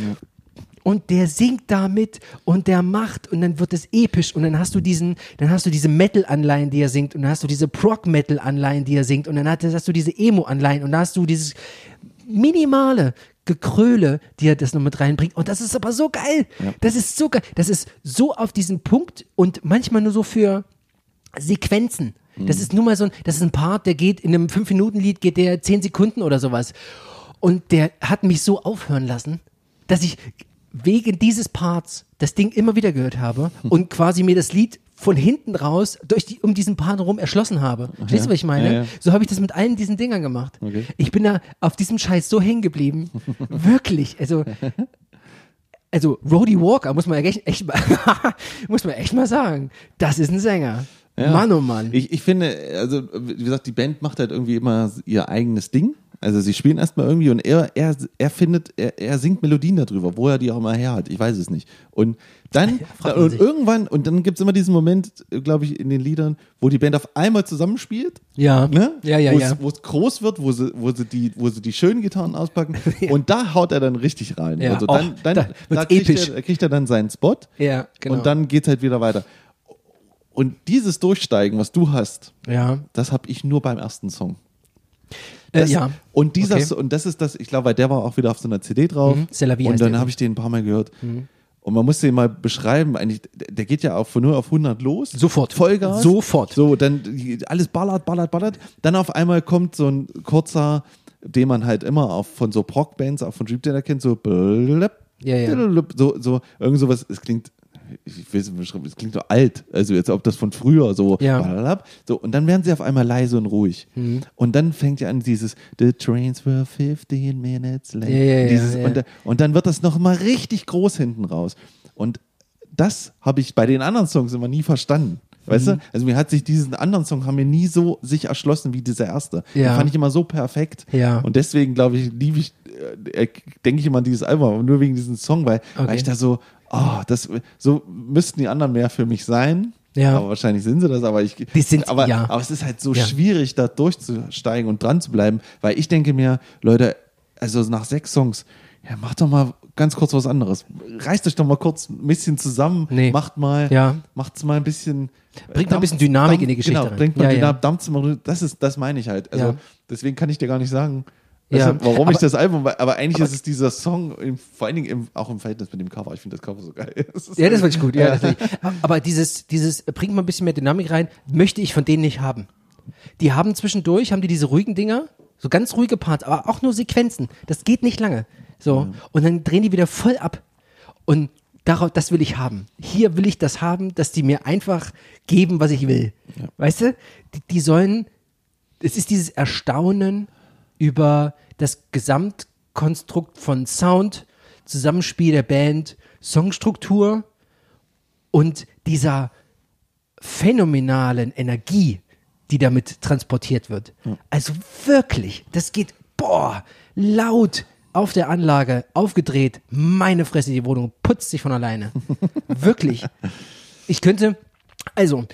Und der singt damit und der macht und dann wird es episch und dann hast du diesen, dann hast du diese Metal-Anleihen, die er singt und dann hast du diese Prog-Metal-Anleihen, die er singt und dann hast du diese Emo-Anleihen und dann hast du dieses minimale Gekröle, die er das noch mit reinbringt und das ist aber so geil. Das ist so geil. Das ist so auf diesen Punkt und manchmal nur so für Sequenzen. Das ist nur mal so ein, das ist ein Part, der geht in einem 5-Minuten-Lied, geht der 10 Sekunden oder sowas. Und der hat mich so aufhören lassen, dass ich wegen dieses Parts das Ding immer wieder gehört habe und quasi mir das Lied von hinten raus durch die, um diesen Part herum erschlossen habe. Verstehst du, was ich meine? Ja, ja. So habe ich das mit allen diesen Dingern gemacht. Okay. Ich bin da auf diesem Scheiß so hängen geblieben. Wirklich. Also, also Rhodey Walker, muss man echt, echt mal, muss man echt mal sagen. Das ist ein Sänger. Ja. Mann, oh Mann. Ich, ich finde, also wie gesagt, die Band macht halt irgendwie immer ihr eigenes Ding. Also sie spielen erstmal irgendwie und er, er, er findet, er, er singt Melodien darüber, wo er die auch immer her hat. Ich weiß es nicht. Und dann, man und sich. irgendwann, und dann gibt es immer diesen Moment, glaube ich, in den Liedern, wo die Band auf einmal zusammenspielt. Ja. Ne? Ja, ja, wo ja. Es, wo es groß wird, wo sie, wo sie die, wo sie die schönen Gitarren auspacken. Und da haut er dann richtig rein. Ja. Also dann, dann, da da, kriegt, episch. er, kriegt er dann seinen Spot. Ja, genau. Und dann geht's halt wieder weiter. Und dieses Durchsteigen, was du hast, ja. das habe ich nur beim ersten Song. Äh, Das, ja. Und dieser Okay. Und das ist das, ich glaube, weil der war auch wieder auf so einer CD drauf. Mhm. Vie und dann habe ich den ein paar Mal gehört. Und man muss den mal beschreiben, eigentlich, der geht ja auch von 0 auf 100 los. Sofort. Vollgas. Sofort. So, dann alles ballert, ballert, ballert. Dann auf einmal kommt so ein kurzer, den man halt immer auch von so Prog-Bands, auch von Dream Theater kennt, so Ja, ja. so, so, irgend sowas, es klingt, ich will es nicht beschreiben, es klingt so alt, also jetzt ob das von früher so, Ja. Mhm. so und dann werden sie auf einmal leise und ruhig. Und dann fängt ja an dieses The trains were 15 minutes late. Ja, ja, dieses. Und, da- und dann wird das nochmal richtig groß hinten raus. Und das habe ich bei den anderen Songs immer nie verstanden. Weißt Mhm. du? Also mir hat sich diesen anderen Song haben mir nie so sich erschlossen wie dieser erste. Ja. Den fand ich immer so perfekt. Ja. Und deswegen glaube ich, liebe ich, äh, denke ich immer an dieses Album, aber nur wegen diesem Song, weil, Okay. weil ich da so, oh, das, so müssten die anderen mehr für mich sein. Ja. Aber wahrscheinlich sind sie das, aber ich, Die sind- aber, ja. aber es ist halt so Ja. schwierig, da durchzusteigen und dran zu bleiben, weil ich denke mir, Leute, also nach sechs Songs, ja, mach doch mal ganz kurz was anderes. Reißt euch doch mal kurz ein bisschen zusammen, Nee. macht mal, Ja. macht's mal ein bisschen. Bringt mal ein bisschen Dynamik in die Geschichte Genau, rein. bringt mal Ja, ja. Dynamik, dampft's mal, das ist, das meine ich halt. Also, Ja. deswegen kann ich dir gar nicht sagen, Ja. du, warum ich Aber- das Album, aber eigentlich ist es dieser Song, im, vor allen Dingen im, auch im Verhältnis mit dem Cover. Ich finde das Cover so geil. Ist Ja, das fand ich gut. Ja, Ja. das ich. Aber dieses, dieses, bringt mal ein bisschen mehr Dynamik rein, möchte ich von denen nicht haben. Die haben zwischendurch, haben die diese ruhigen Dinger, so ganz ruhige Parts, aber auch nur Sequenzen. Das geht nicht lange. So. Und dann drehen die wieder voll ab. Und darauf, das will ich haben. Hier will ich das haben, dass die mir einfach geben, was ich will. Weißt du? Die, die sollen, es ist dieses Erstaunen über das Gesamtkonstrukt von Sound, Zusammenspiel der Band, Songstruktur und dieser phänomenalen Energie, die damit transportiert wird. Also wirklich, das geht, boah, laut auf der Anlage, aufgedreht, meine Fresse, die Wohnung putzt sich von alleine. wirklich. Ich könnte, also,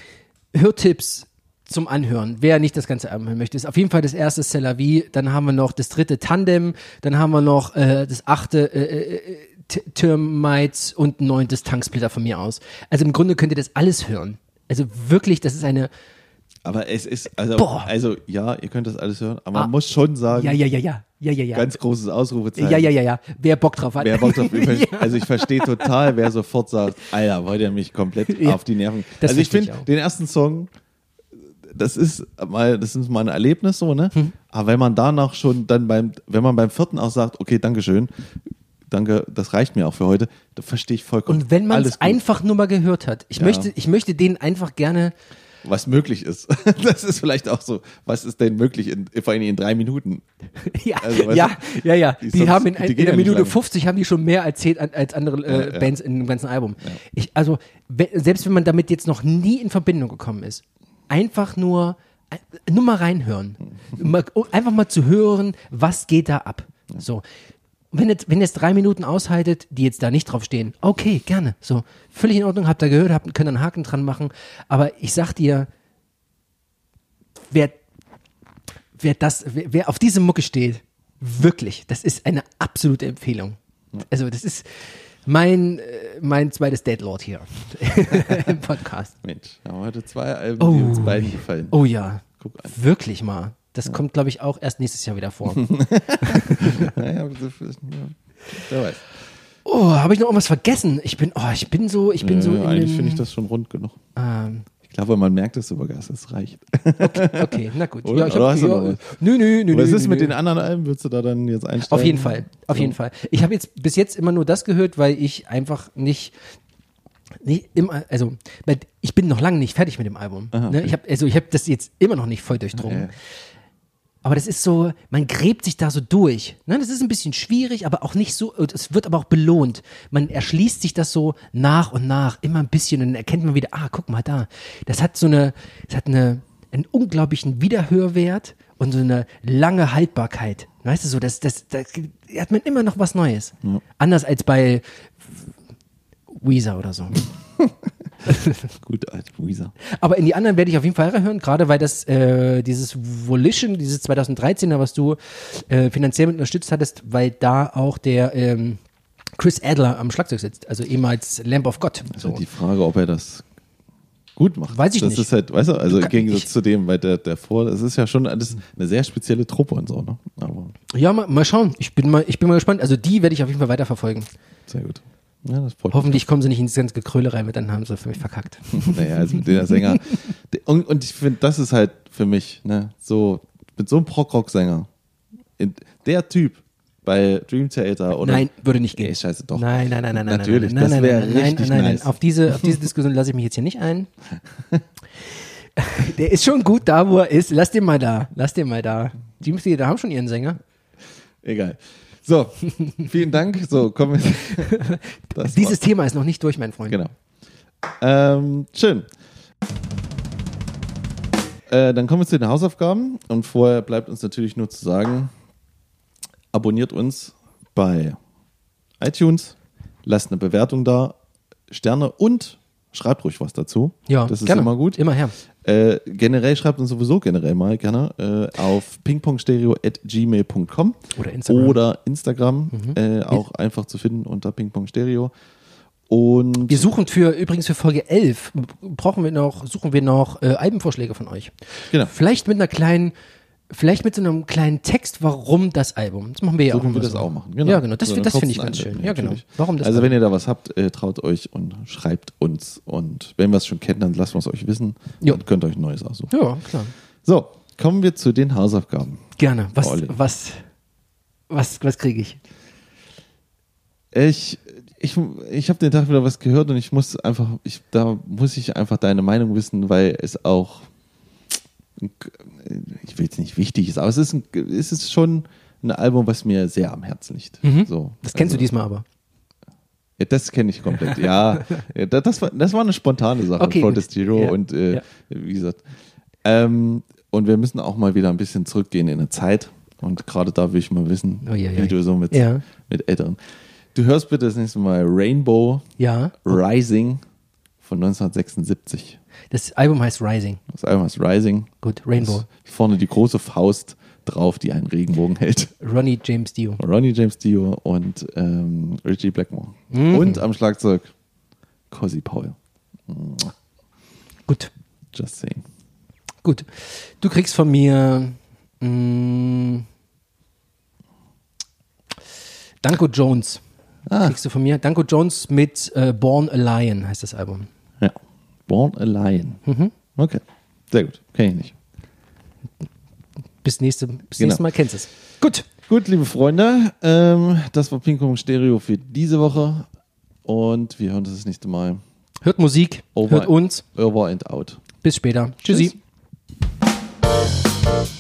Hörtipps zum Anhören. Wer nicht das ganze Album hören möchte, ist auf jeden Fall das erste C'est la vie, dann haben wir noch das dritte Tandem, dann haben wir noch äh, das achte äh, äh, T- Termites und ein neuntes Tanksplitter von mir aus. Also im Grunde könnt ihr das alles hören. Also wirklich, das ist eine, Aber es ist, also, Boah. also, ja, ihr könnt das alles hören, aber Ah. man muss schon sagen, ja, ja, ja, ja, ja, ja, ja. ganz großes Ausrufezeichen. ja, ja, ja, ja. Wer Bock drauf hat. Wer Bock drauf ja. Also ich verstehe total, wer sofort sagt, Alter, wollt ihr mich komplett Ja. auf die Nerven. Das also ich finde den ersten Song, das ist mal, das ist mal ein Erlebnis so, ne? Hm. Aber wenn man danach schon dann beim, wenn man beim vierten auch sagt, okay, Dankeschön, danke, das reicht mir auch für heute, da verstehe ich vollkommen. Und wenn man es einfach nur mal gehört hat, ich Ja. möchte, ich möchte denen einfach gerne, was möglich ist. Das ist vielleicht auch so, was ist denn möglich in, vor allem in drei Minuten? ja, Also, ja, du, ja, ja, die die, sonst- haben in, die in der Minute lange. 50 haben die schon mehr erzählt als andere äh, Ja. Bands in dem ganzen Album. Ich, also, selbst wenn man damit jetzt noch nie in Verbindung gekommen ist, einfach nur, ein- nur mal reinhören. mal, um einfach mal zu hören, was geht da ab. So. Wenn jetzt, wenn ihr jetzt drei Minuten aushaltet, die jetzt da nicht drauf stehen, okay, gerne. So, völlig in Ordnung, habt ihr gehört, habt, könnt einen Haken dran machen. Aber ich sag dir, wer, wer das, wer, wer auf diese Mucke steht, wirklich, das ist eine absolute Empfehlung. Also, das ist mein, äh, mein zweites Deadlord hier im Podcast. Mensch, wir haben heute zwei Alben, Oh. die uns beiden gefallen. Oh ja, Guck an. wirklich mal. Das kommt, glaube ich, auch erst nächstes Jahr wieder vor. Naja, so- ja. Wer weiß. Oh, habe ich noch irgendwas vergessen? Ich bin, oh, ich bin so, ich bin so Nö, in eigentlich finde ich das schon rund genug. Ähm, Ich glaube, man merkt es sogar, dass es reicht. okay, na gut. Oder? Ja, ich Oder hast du ja, nö, nö, nö, Was nö, ist nö, mit den anderen Alben? Würdest du da dann jetzt einsteigen? Auf jeden Fall, auf So. jeden Fall. Ich habe jetzt bis jetzt immer nur das gehört, weil ich einfach nicht, nicht immer, also ich bin noch lange nicht fertig mit dem Album. Aha, ne? okay. Ich habe also ich habe das jetzt immer noch nicht voll durchdrungen. Ja. Aber das ist so, man gräbt sich da so durch. Ne? Das ist ein bisschen schwierig, aber auch nicht so, es wird aber auch belohnt. Man erschließt sich das so nach und nach, immer ein bisschen und dann erkennt man wieder, ah, guck mal da. Das hat so eine, das hat eine, einen unglaublichen Wiederhörwert und so eine lange Haltbarkeit. Weißt du, so, das, das, da hat man immer noch was Neues. Anders als bei Weezer oder so. Gut, alt Weezer. Aber in die anderen werde ich auf jeden Fall hören, gerade weil das äh, dieses Volition, dieses 2013er, was du äh, finanziell mit unterstützt hattest, weil da auch der ähm, Chris Adler am Schlagzeug sitzt, also ehemals Lamp of God. So. Die Frage, ob er das gut macht. Weiß ich das nicht. ist halt, weißt du, also im Gegensatz ich- zu dem, weil der, der vor, das ist ja schon alles eine sehr spezielle Truppe und so, ne? Aber Ja, mal, mal schauen. Ich bin mal, ich bin mal gespannt. Also die werde ich auf jeden Fall weiterverfolgen. sehr gut. Ja, das. Hoffentlich kommen sie nicht ins ganze Gekröle rein, weil dann haben sie für mich verkackt. naja, also mit der Sänger. Und, und ich finde, das ist halt für mich, ne, so, mit so einem Prog-Rock-Sänger, der Typ bei Dream Theater oder. nein, würde nicht gehen. Nee, scheiße, doch. Nein, nein, nein, nein, nein, Natürlich, nein, das nein, wäre nein, nein, richtig nein, nein, nice. Auf diese, auf diese Diskussion lasse ich mich jetzt hier nicht ein. Der ist schon gut da, wo er ist. Lass den mal da. Lass den mal da. Die Mitglieder haben schon ihren Sänger. Egal. So, vielen Dank. So, kommen wir. Dieses Thema ist noch nicht durch, mein Freund. Genau. Ähm, schön. Äh, dann kommen wir zu den Hausaufgaben und vorher bleibt uns natürlich nur zu sagen, abonniert uns bei iTunes, lasst eine Bewertung da, Sterne und schreibt ruhig was dazu. Ja, das ist gerne. immer gut. Immer her. Äh, generell schreibt uns sowieso generell mal gerne äh, auf pingpongstereo.gmail.com Oder Instagram. Mhm. oder Instagram, äh, auch einfach zu finden unter pingpongstereo. Und Wir suchen für, übrigens für Folge 11, brauchen wir noch, suchen wir noch äh, Albenvorschläge von euch. Genau. Vielleicht mit einer kleinen, vielleicht mit so einem kleinen Text, warum das Album. Das machen wir ja so auch können wir das so. auch machen. Ja, genau. Das, So das finde ich ganz schön. Ja, genau. Warum das Also wenn ihr da was habt, äh, traut euch und schreibt uns. Und wenn wir es schon kennen, dann lasst wir es euch wissen. Jo. Dann könnt euch ein neues aussuchen. Ja, klar. So, kommen wir zu den Hausaufgaben. Gerne. Was, Olli. was, was, was kriege ich? Ich, ich, ich habe den Tag wieder was gehört und ich muss einfach, ich, da muss ich einfach deine Meinung wissen, weil es auch, ich will jetzt nicht wichtig ist, aber es ist, ein, es ist schon ein Album, was mir sehr am Herzen liegt. So, Mhm. Das kennst also, du diesmal aber. Ja, das kenne ich komplett. Ja, das, war, das war eine spontane Sache. Okay, gut. Protest Hero Ja, und äh, ja. wie gesagt. Ähm, und wir müssen auch mal wieder ein bisschen zurückgehen in der Zeit. Und gerade da will ich mal wissen, Oh, ja, wie du so mit, mit Älteren. Du hörst bitte das nächste Mal Rainbow. Rising von 1976. Das Album heißt Rising. Das Album heißt Rising. Gut, Rainbow. Vorne die große Faust drauf, die einen Regenbogen hält. Ronnie James Dio. Ronnie James Dio und ähm, Richie Blackmore. Mhm. Und am Schlagzeug Cosi Paul. Gut, Just saying. gut. Du kriegst von mir mh, Danko Jones. Ah. Kriegst du von mir. Danko Jones mit äh, Born a Lion heißt das Album. Born a Lion. Mhm. Okay, sehr gut. Kenne ich nicht. Bis, nächste, bis genau. nächstes Mal kennst du es. Gut. Gut, liebe Freunde, ähm, das war Ping Stereo für diese Woche und wir hören uns das nächste Mal. Hört Musik, over hört uns. Over and out. Bis später. Tschüssi. Tschüss.